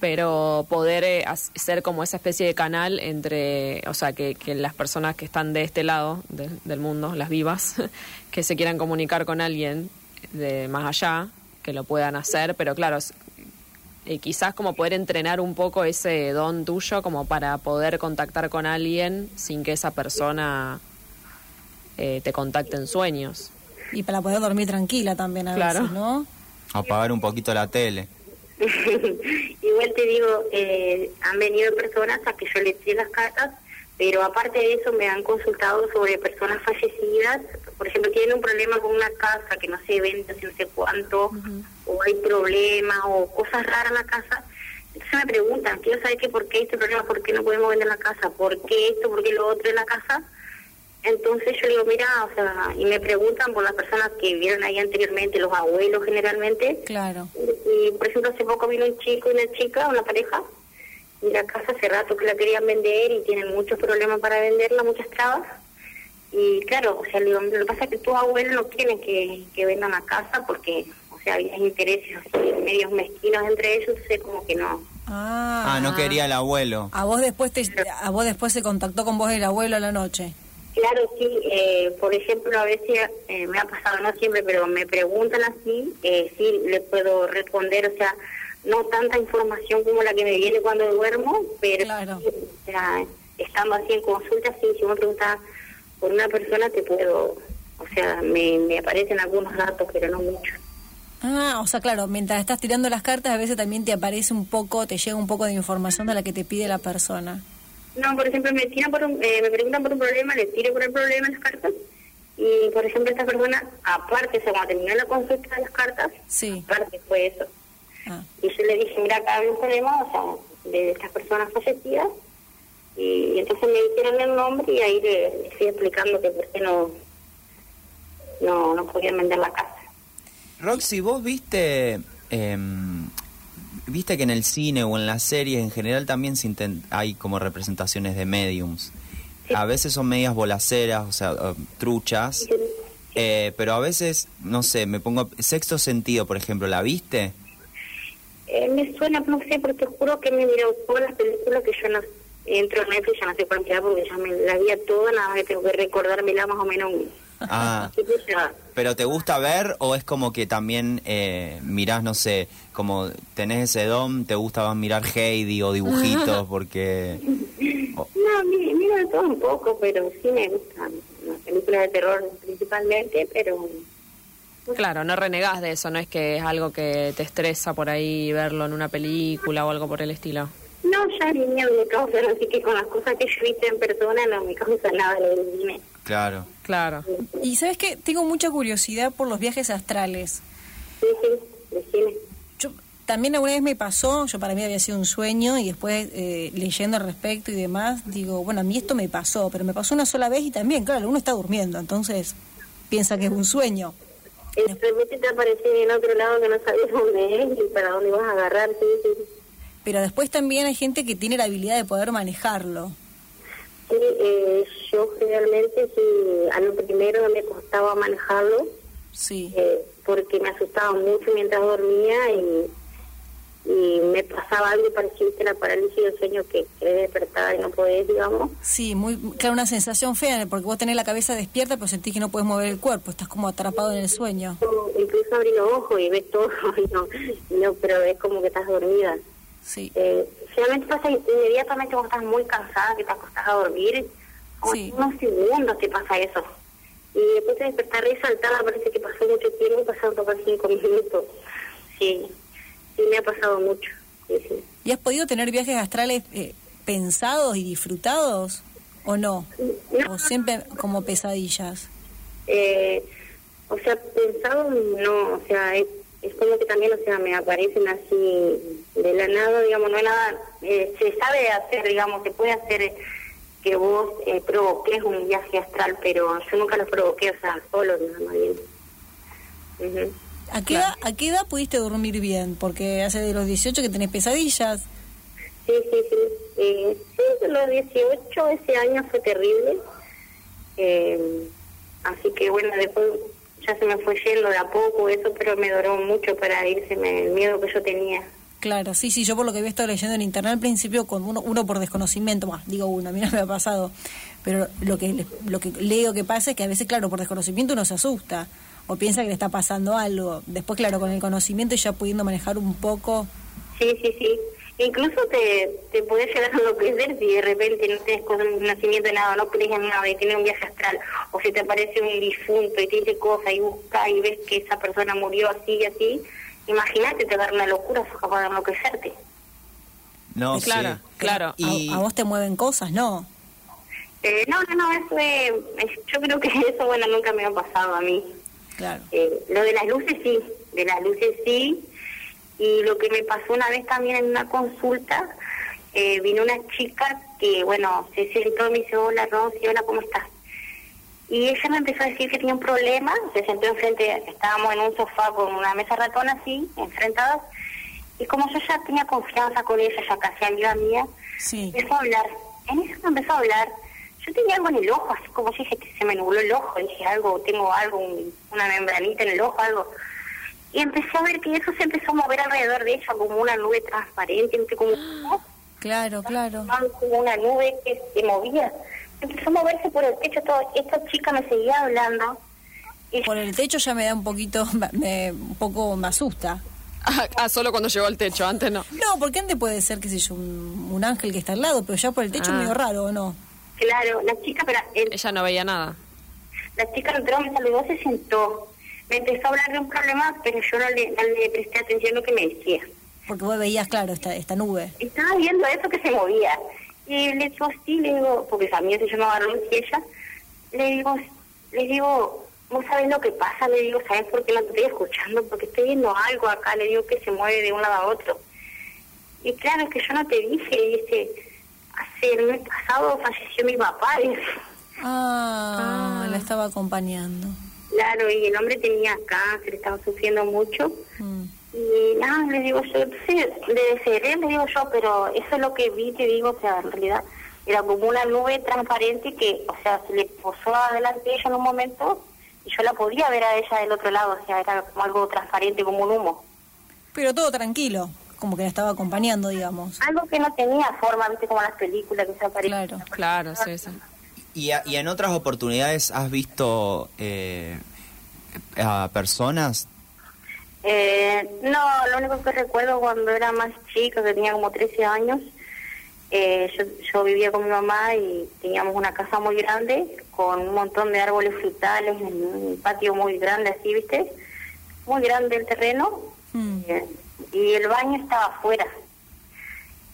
pero poder eh, ser como esa especie de canal entre, o sea, que, que las personas que están de este lado de- del mundo, las vivas, que se quieran comunicar con alguien de más allá, que lo puedan hacer, pero claro, eh, quizás como poder entrenar un poco ese don tuyo como para poder contactar con alguien sin que esa persona eh, te contacte en sueños. Y para poder dormir tranquila también a Claro. veces, ¿no? Apagar un poquito la tele. Igual te digo, eh, han venido personas a que yo les tire las cartas, pero aparte de eso me han consultado sobre personas fallecidas. Por ejemplo, tienen un problema con una casa que no se vende hace no sé cuánto, o hay problemas, o cosas raras en la casa. Entonces me preguntan, quiero saber que por qué este problema, por qué no podemos vender la casa, por qué esto, por qué lo otro en la casa. Entonces yo digo, mira, o sea, y me preguntan por las personas que vivieron ahí anteriormente, los abuelos generalmente. Claro. Y por ejemplo, hace poco vino un chico y una chica, una pareja, la casa hace rato que la querían vender y tienen muchos problemas para venderla, muchas trabas. Y claro, o sea, lo que pasa es que tus abuelos no quieren que, que vendan la casa porque, o sea, había intereses así, medios mezquinos entre ellos, entonces como que no. Ah, Ah, no quería el abuelo. A vos después te, a vos después se contactó con vos el abuelo a la noche. Claro, sí, eh, por ejemplo, a veces eh, me ha pasado, no siempre, pero me preguntan así, eh, sí, le puedo responder, o sea, no tanta información como la que me viene cuando duermo, pero Claro. sea, estando así en consulta, sí, si me preguntas por una persona te puedo, o sea, me, me aparecen algunos datos, pero no muchos. Ah, o sea, claro, mientras estás tirando las cartas a veces también te aparece un poco, te llega un poco de información de la que te pide la persona. No, por ejemplo, me tiran por un, eh, me preguntan por un problema, les tiro por el problema las cartas, y por ejemplo, esta persona, aparte, o sea, cuando terminó la consulta de las cartas, Sí. aparte fue eso. Ah. Y yo le dije, mira, acá hay un problema, o sea, de estas personas fallecidas. Y, entonces me dijeron el nombre y ahí le, le fui explicando que por qué no, no, no podían vender la casa. Roxy, vos viste, em, viste que en el cine o en las series en general también se hay como representaciones de mediums. Sí. A veces son medias bolaceras, o sea, eh, truchas, eh, pero a veces, no sé, me pongo... Sexto sentido, por ejemplo, ¿la viste? Eh, me suena, no sé, porque juro que me miró todas las películas que yo no entro en Netflix, ya no sé cuántas, porque ya me la vi a todas, nada más que tengo que recordármela más o menos. Ah, ¿pero te gusta ver o es como que también eh, mirás, no sé, como tenés ese don, te gusta más mirar Heidi o dibujitos porque... No, mi- miro de todo un poco, pero sí me gustan las películas de terror principalmente, pero Claro, no renegás de eso, no es que es algo que te estresa por ahí verlo en una película o algo por el estilo. no, ya ni miedo me causa, así que con las cosas que yo hice en persona no me causa nada lo del cine. Claro. Claro. Y sabes qué, tengo mucha curiosidad por los viajes astrales. Sí, sí, decime. Yo también alguna vez me pasó, yo para mí había sido un sueño y después eh, leyendo al respecto y demás, digo, bueno, a mí esto me pasó, pero me pasó una sola vez y también, claro, uno está durmiendo, entonces piensa que es un sueño. De repente te aparece en otro lado que no sabías dónde es y para dónde vas a agarrar, sí, sí. Pero después también hay gente que tiene la habilidad de poder manejarlo. Sí, eh, yo realmente sí, a lo primero me costaba manejarlo Sí. eh, porque me asustaba mucho mientras dormía y, y me pasaba algo parecido a la parálisis del sueño que querés despertar y no podés, digamos. Sí, muy, claro, una sensación fea, porque vos tenés la cabeza despierta, pero sentís que no puedes mover el cuerpo, estás como atrapado en el sueño. Incluso abrí los ojos y ves todo, y no, no, pero es como que estás dormida. Sí. Eh, realmente pasa inmediatamente cuando estás muy cansada, que te acostás a dormir, como Sí. unos segundos te pasa eso. Y después te despertar y saltada, parece que pasó mucho tiempo, pasaron tocar cinco minutos. Sí, sí me ha pasado mucho. Sí, sí. ¿Y has podido tener viajes astrales eh, pensados y disfrutados o no? No, ¿O siempre como pesadillas? Eh, o sea, pensado no, o sea, es, es como que también, o sea, me aparecen así de la nada, digamos, no hay nada, eh, se sabe hacer, digamos, se puede hacer que vos eh, provoques un viaje astral, pero yo nunca lo provoqué, o sea, solo, nada más bien. Ujú. ¿A qué, edad, ¿A qué edad pudiste dormir bien? Porque hace de los 18 que tenés pesadillas. Sí, sí, sí. Eh, sí, los 18 ese año fue terrible. Eh, así que bueno, después ya se me fue yendo de a poco eso, pero me duró mucho para irse el miedo que yo tenía. Claro, sí, sí, yo por lo que había estado leyendo en internet al principio, con uno, uno por desconocimiento, bah, digo uno, a mí no me ha pasado, pero lo que, lo que leo que pasa es que a veces, claro, por desconocimiento uno se asusta o piensa que le está pasando algo. Después, claro, con el conocimiento y ya pudiendo manejar un poco, Sí, sí, sí. Incluso te, te podés llegar a enloquecer si de repente no tienes conocimiento de nada, no crees en nada y tienes un viaje astral, o si te aparece un difunto y te dice cosas y busca y ves que esa persona murió así y así, imagínate, te va a dar una locura, sos capaz de enloquecerte. No, Claro, sí. claro. Y, a, a vos te mueven cosas, ¿no? Eh, no, no, no, eso es, es- yo creo que eso, bueno, nunca me ha pasado a mí. Claro. Eh, lo de las luces sí, de las luces sí. Y lo que me pasó una vez también en una consulta, eh, vino una chica que, bueno, se sentó y me dice, hola Rosy, hola, ¿cómo estás? Y ella me empezó a decir que tenía un problema, se sentó enfrente, estábamos en un sofá con una mesa ratona así, enfrentadas, y como yo ya tenía confianza con ella, ya casi amiga mía, Sí. empezó a hablar. En eso me empezó a hablar. Yo tenía algo en el ojo, así como si dije que se me nubló el ojo. Dije algo, tengo algo, un- una membranita en el ojo, algo. Y empecé a ver que eso se empezó a mover alrededor de ella como una nube transparente, como, Claro, claro. como una nube que se movía. Empezó a moverse por el techo todo. Esta chica me seguía hablando. Y Por el techo ya me da un poquito, me, un poco me asusta. Ah, ah, solo cuando llegó al techo, antes no. No, porque antes puede ser, qué sé yo, un, un ángel que está al lado, pero ya por el techo Ah. es medio raro, ¿o no? Claro, la chica, pero el- Ella no veía nada. La chica entró, me saludó, se sentó. Me empezó a hablar de un problema, pero yo no le, no le presté atención a lo que me decía. Porque vos veías, claro, esta, esta nube. Estaba viendo eso que se movía. Y le digo, sí, le digo, porque a mí se llamaba Ruth y ella. Le digo, le digo, vos sabés lo que pasa, le digo, ¿sabés por qué no te estoy escuchando? Porque estoy viendo algo acá, le digo que se mueve de un lado a otro. Y claro, es que yo no te dije, dice, hace el mes pasado falleció mi papá. Ah, Ah. la estaba acompañando. Claro, y el hombre tenía cáncer, estaba sufriendo mucho. Mm. Y nada, le digo yo, sí, le deseé, le digo yo, pero eso es lo que vi, te digo, o sea, en realidad era como una nube transparente que, o sea, se le posó adelante ella en un momento y yo la podía ver a ella del otro lado, o sea, era como algo transparente, como un humo. Pero todo tranquilo, como que la estaba acompañando, digamos. Algo que no tenía forma, viste, como las películas que se aparecen. Claro. Claro, sí, sí. y, a- y en otras oportunidades has visto eh, a personas. Eh, no, lo único que recuerdo cuando era más chica, que tenía como 13 años, eh, yo, yo vivía con mi mamá y teníamos una casa muy grande con un montón de árboles frutales, en un patio muy grande así, ¿viste? Muy grande el terreno Mm. eh, y el baño estaba afuera.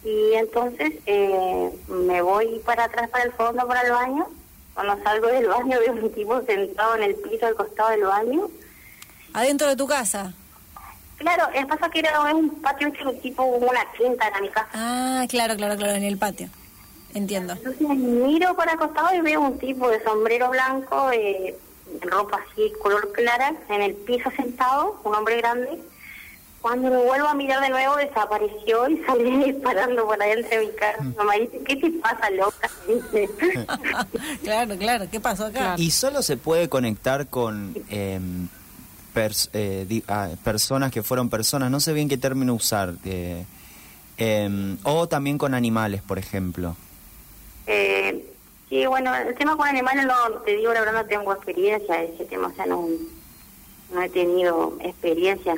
Y entonces eh, me voy para atrás, para el fondo, para el baño, Cuando salgo del baño veo un tipo sentado en el piso al costado del baño. Adentro de tu casa. Claro, el pasa que era un patio hecho tipo como una quinta en mi casa. Ah, claro, claro, claro, en el patio. Entiendo. Entonces miro para el costado y veo un tipo de sombrero blanco, eh, ropa así color clara, en el piso sentado, un hombre grande. Cuando me vuelvo a mirar de nuevo desapareció y salí disparando por adentro de mi casa. Mamá dice, ¿qué te pasa, loca? Claro, claro. ¿Qué pasó acá? Y solo se puede conectar con em, pers- eh, di- ah, personas que fueron personas, no sé bien qué término usar, eh, o también con animales, por ejemplo. Eh, sí, bueno, el tema con animales no, te digo, la verdad no tengo experiencia ese tema, o sea, no, no he tenido experiencia.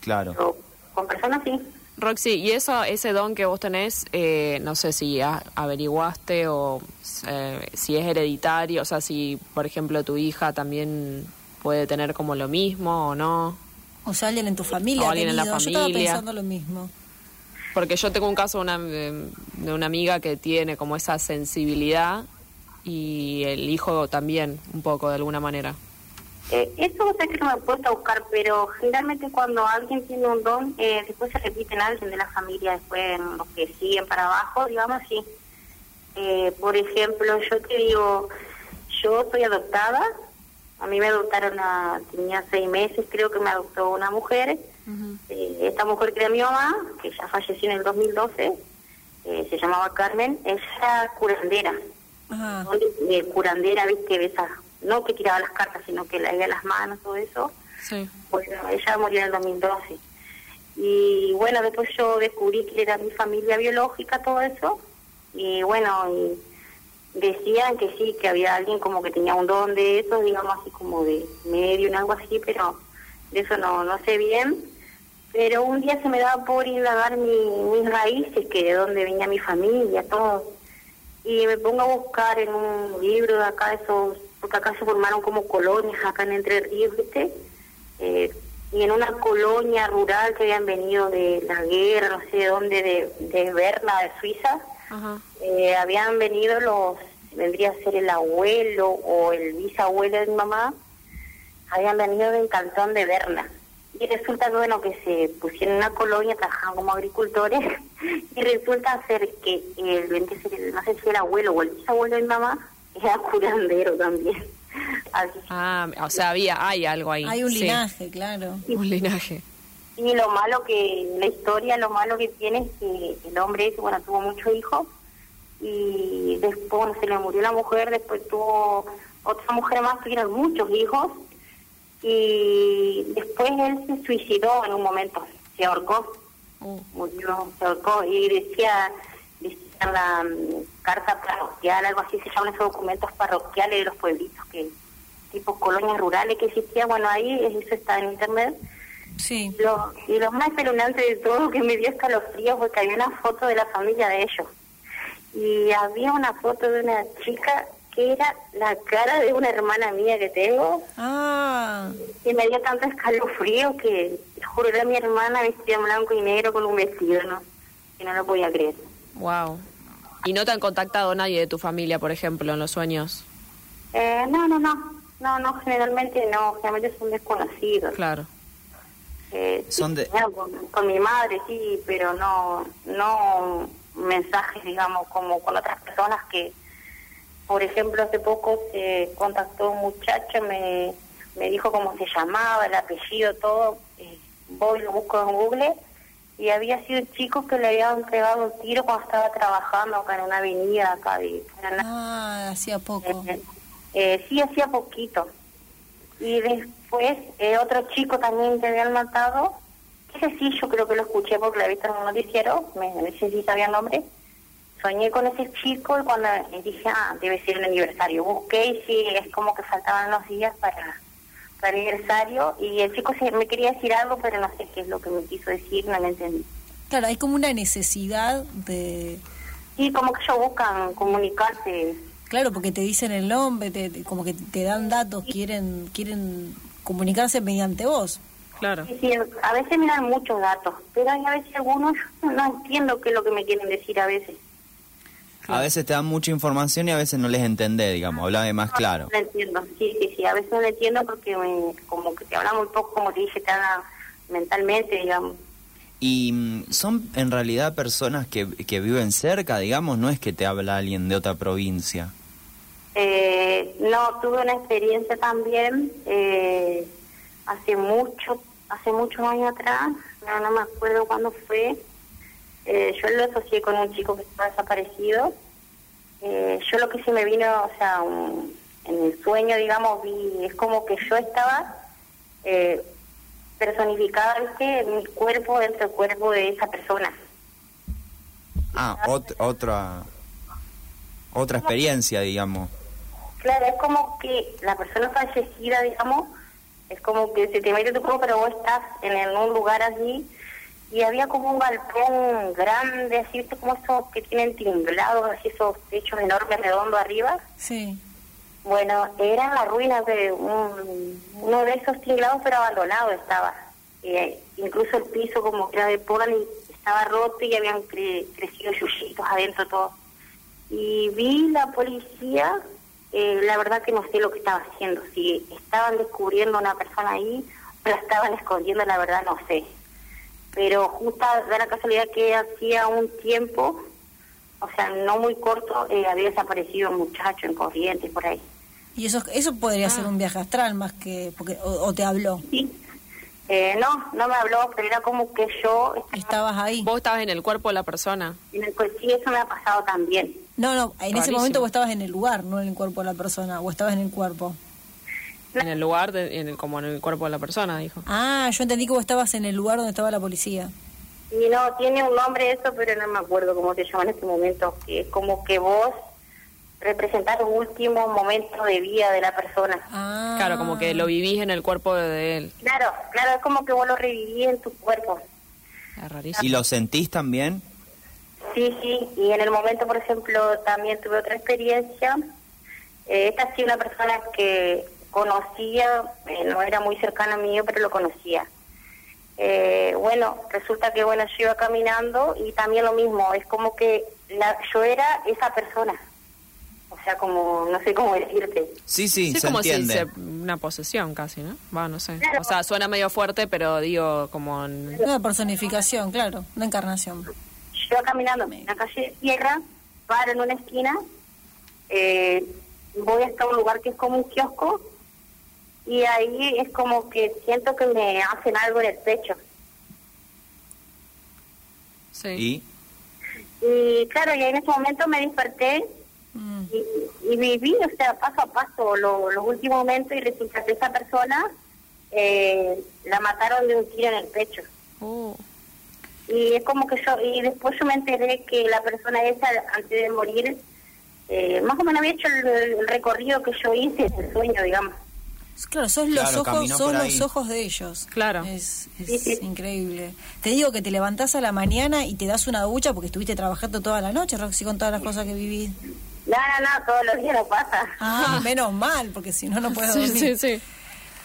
Claro. Pero con personas sí. Roxy, y eso, ese don que vos tenés, eh, no sé si a- averiguaste o eh, si es hereditario, o sea, si, por ejemplo, tu hija también puede tener como lo mismo o no. O sea, alguien en tu familia. O ha alguien en la tenido. Yo estaba familia. pensando lo mismo. Porque yo tengo un caso de una, de de una amiga que tiene como esa sensibilidad y el hijo también, un poco, de alguna manera. Eh, eso sé que no me he puesto a buscar, pero generalmente cuando alguien tiene un don, eh, después se repite en alguien de la familia, después en los que siguen para abajo, digamos así. Eh, por ejemplo, yo te digo, yo soy adoptada, a mí me adoptaron, a, tenía seis meses, creo que me adoptó una mujer. Eh, esta mujer que era mi mamá, que ya falleció en el 2012, eh, se llamaba Carmen, ella era curandera. Ajá. Eh, curandera, viste, de esas, no que tiraba las cartas, sino que le leía las manos, todo eso. Sí. Bueno, ella murió en el 2012. Y bueno, después yo descubrí que era mi familia biológica, todo eso. Y bueno, y decían que sí, que había alguien como que tenía un don de eso, digamos así como de medio, algo así, pero de eso no, no sé bien. Pero un día se me daba por indagar mi, mis raíces, que de dónde venía mi familia, todo. Y me pongo a buscar en un libro de acá, esos, porque acá se formaron como colonias, acá en Entre Ríos, ¿viste? Eh, y en una colonia rural que habían venido de la guerra, no sé de dónde, de, de Berna, de Suiza, Ajá. eh, habían venido los, vendría a ser el abuelo o el bisabuelo de mi mamá, habían venido del cantón de Berna. Y resulta que, bueno, que se pusieron en una colonia, trabajaban como agricultores, y resulta ser que el- no sé si el abuelo o el bisabuelo de mi mamá, era curandero también. Así Ah, o sea, había, hay algo ahí. Hay un Sí, linaje, claro. un linaje. Y lo malo que, la historia, lo malo que tiene es que el hombre ese, bueno, tuvo muchos hijos y después, bueno, se le murió la mujer, después tuvo otra mujer más, tuvieron muchos hijos y después él se suicidó en un momento, se ahorcó, Uh, murió, se ahorcó y decía, la mm, carta parroquial, algo así se llaman esos documentos parroquiales de los pueblitos que tipo colonias rurales que existían, bueno, ahí eso está en internet. Sí. Lo, y lo más espeluznante de todo que me dio escalofrío fue que había una foto de la familia de ellos. Y había una foto de una chica que era la cara de una hermana mía que tengo. Ah, Y me dio tanto escalofrío que, juro, era mi hermana vestida en blanco y negro con un vestido, ¿no? Que no lo podía creer. wow. ¿Y no te han contactado nadie de tu familia, por ejemplo, en los sueños? Eh, no, no, no. No, no, generalmente no. Generalmente son desconocidos. Claro. Eh, Son de- con mi madre sí, pero no, no mensajes, digamos, como con otras personas que, por ejemplo, hace poco se contactó un muchacho, me, me dijo cómo se llamaba, el apellido, todo. Eh, voy, lo busco en Google y había sido un chico que le habían pegado un tiro cuando estaba trabajando acá en una avenida acá de ah, hacía poco. Eh, eh, sí, hacía poquito. Y después, eh, otro chico también que habían matado. Ese sí, yo creo que lo escuché porque lo he visto en un noticiero. Me, no sé si sabía el nombre. Soñé con ese chico y cuando y dije, ah, debe ser el aniversario. Busqué y sí, es como que faltaban unos días para, aniversario. Y el chico se, me quería decir algo, pero no sé qué es lo que me quiso decir, no lo entendí. Claro, hay como una necesidad de... Sí, como que ellos buscan comunicarse Claro, porque te dicen el nombre, te- te- como que te dan datos, quieren quieren comunicarse mediante vos. Claro. Sí, sí, a veces me dan muchos datos, pero hay a veces algunos no entiendo qué es lo que me quieren decir a veces. A veces te dan mucha información y a veces no les entendés, digamos, hablame más claro. No entiendo, sí, sí, sí, a veces no entiendo porque me- como que te habla muy poco, como te dije, te habla mentalmente, digamos. Y mm, son en realidad personas que, que viven cerca, digamos, no es que te habla alguien de otra provincia. Eh, no, tuve una experiencia también eh, hace mucho, hace muchos años atrás, no, no me acuerdo cuándo fue. Eh, yo lo asocié con un chico que estaba desaparecido. Eh, yo lo que sí me vino, o sea, un- en el sueño, digamos, vi, es como que yo estaba eh, personificada, ¿viste? mi cuerpo dentro del cuerpo de esa persona. Ah, ot- otra otra experiencia, digamos. Claro, es como que la persona fallecida, digamos, es como que se te mete tu cuerpo, pero vos estás en, el- un lugar allí y había como un galpón grande, así, como esos que tienen tinglados, así esos techos enormes redondos arriba. Sí. Bueno, eran las ruinas de un, uno de esos tinglados, pero abandonado estaba. Eh, incluso el piso como que era de podan y estaba roto y habían cre- crecido yuyitos adentro todo. Y vi la policía, eh, la verdad que no sé lo que estaba haciendo, si estaban descubriendo a una persona ahí o la estaban escondiendo, la verdad no sé. Pero justo da la casualidad que hacía un tiempo, o sea, no muy corto, eh, había desaparecido un muchacho en Corrientes, por ahí. Y eso eso podría Ah. ser un viaje astral más que porque o, o te habló. Sí. Eh, no, no me habló, pero era como que yo estaba Estabas ahí. Vos estabas en el cuerpo de la persona. en el cual- sí, eso me ha pasado también. No, no, en ese momento vos estabas en el lugar, no en el cuerpo de la persona, o estabas en el cuerpo. En el lugar, de- en el, como en el cuerpo de la persona, dijo. Ah, yo entendí que vos estabas en el lugar donde estaba la policía. Y no, tiene un nombre eso, pero no me acuerdo cómo se llama en este momento, que es como que vos representás los últimos momentos de vida de la persona. Ah. Claro, como que lo vivís en el cuerpo de, de él. Claro, claro, es como que vos lo revivís en tu cuerpo. Es rarísimo. ¿Y lo sentís también? Sí, sí, y en el momento, por ejemplo, también tuve otra experiencia. Eh, esta sí, una persona que conocía, eh, no era muy cercana a mí, pero lo conocía. Eh, bueno, resulta que bueno, yo iba caminando y también lo mismo, es como que la, yo era esa persona. O sea, como, no sé cómo decirte. Sí, sí, se como si entiende. se- una posesión casi, ¿no? Va, no sé. Claro. O sea, suena medio fuerte, pero digo, como... en- Una personificación, claro, una encarnación. Yo iba caminando en la calle de tierra, paro en una esquina, eh, voy hasta un lugar que es como un kiosco y ahí es como que siento que me hacen algo en el pecho. Sí. ¿Y? Y claro, y ahí en ese momento me desperté Mm. y, y viví, o sea, paso a paso lo- los últimos momentos y resulta que esa persona eh, la mataron de un tiro en el pecho. Oh. Y es como que yo, y después yo me enteré que la persona esa, antes de morir, eh, más o menos había hecho el, el recorrido que yo hice, el sueño, digamos. Claro, sos los ojos, sos los ojos de ellos. Claro. Es, es Sí, sí. increíble. Te digo que te levantás a la mañana y te das una ducha porque estuviste trabajando toda la noche, Roxy, con todas las cosas que vivís. No, no, no, todos los días no pasa. Ah, menos mal, porque si no, no puedo Sí, dormir. sí,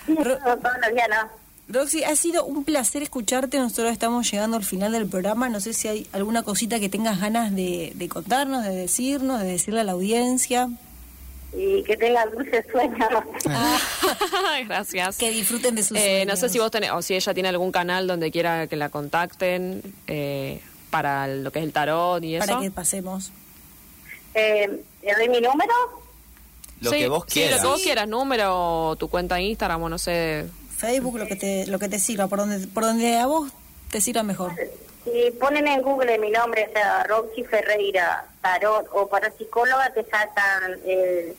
sí. Ro- No, todos los días no. Roxy, ha sido un placer escucharte. Nosotros estamos llegando al final del programa. No sé si hay alguna cosita que tengas ganas de, de contarnos, de decirnos, de decirle a la audiencia. Y que tengan dulces sueños. Gracias. Que disfruten de sus Eh, no sueños. sé si vos tenés, o si ella tiene algún canal donde quiera que la contacten eh, para lo que es el tarot y eso. Para que pasemos. eh, ¿Le doy mi número? Lo Sí, que vos sí, quieras. lo que vos quieras, número, o tu cuenta Instagram, o no sé. Facebook, lo que te, lo que te sirva, por donde, por donde a vos te sirva mejor. Si ponen en Google mi nombre, o sea, Roxy Ferreira, Tarot o para psicóloga, te saltan el,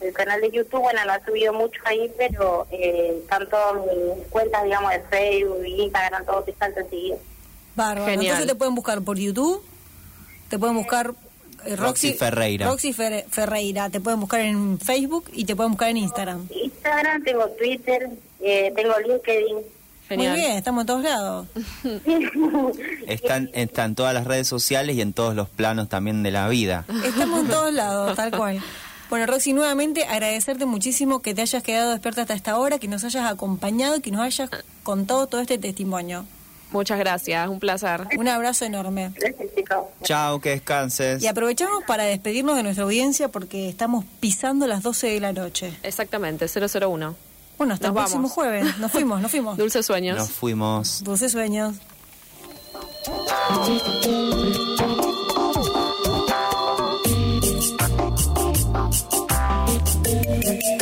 el canal de YouTube. Bueno, no he subido mucho ahí, pero eh, tanto mis cuentas, digamos, de Facebook, Instagram, todo te salta enseguida. Bárbaro. Genial. Entonces te pueden buscar por YouTube, te pueden buscar eh, Roxy Ferreira. Roxy Fer- Ferreira, te pueden buscar en Facebook y te pueden buscar en Instagram. Instagram, tengo Twitter, eh, tengo LinkedIn. Genial. Muy bien, estamos en todos lados. Están, están todas las redes sociales y en todos los planos también de la vida. Estamos en todos lados, tal cual. Bueno, Roxy, nuevamente agradecerte muchísimo que te hayas quedado despierta hasta esta hora, que nos hayas acompañado y que nos hayas contado todo este testimonio. Muchas gracias, un placer. Un abrazo enorme. Gracias, chicos. Chao, que descanses. Y aprovechamos para despedirnos de nuestra audiencia porque estamos pisando las 12 de la noche. Exactamente, 001. Bueno, hasta Nos el próximo jueves. Nos fuimos, nos fuimos. Dulces sueños. Nos fuimos. Dulces sueños. Yeah.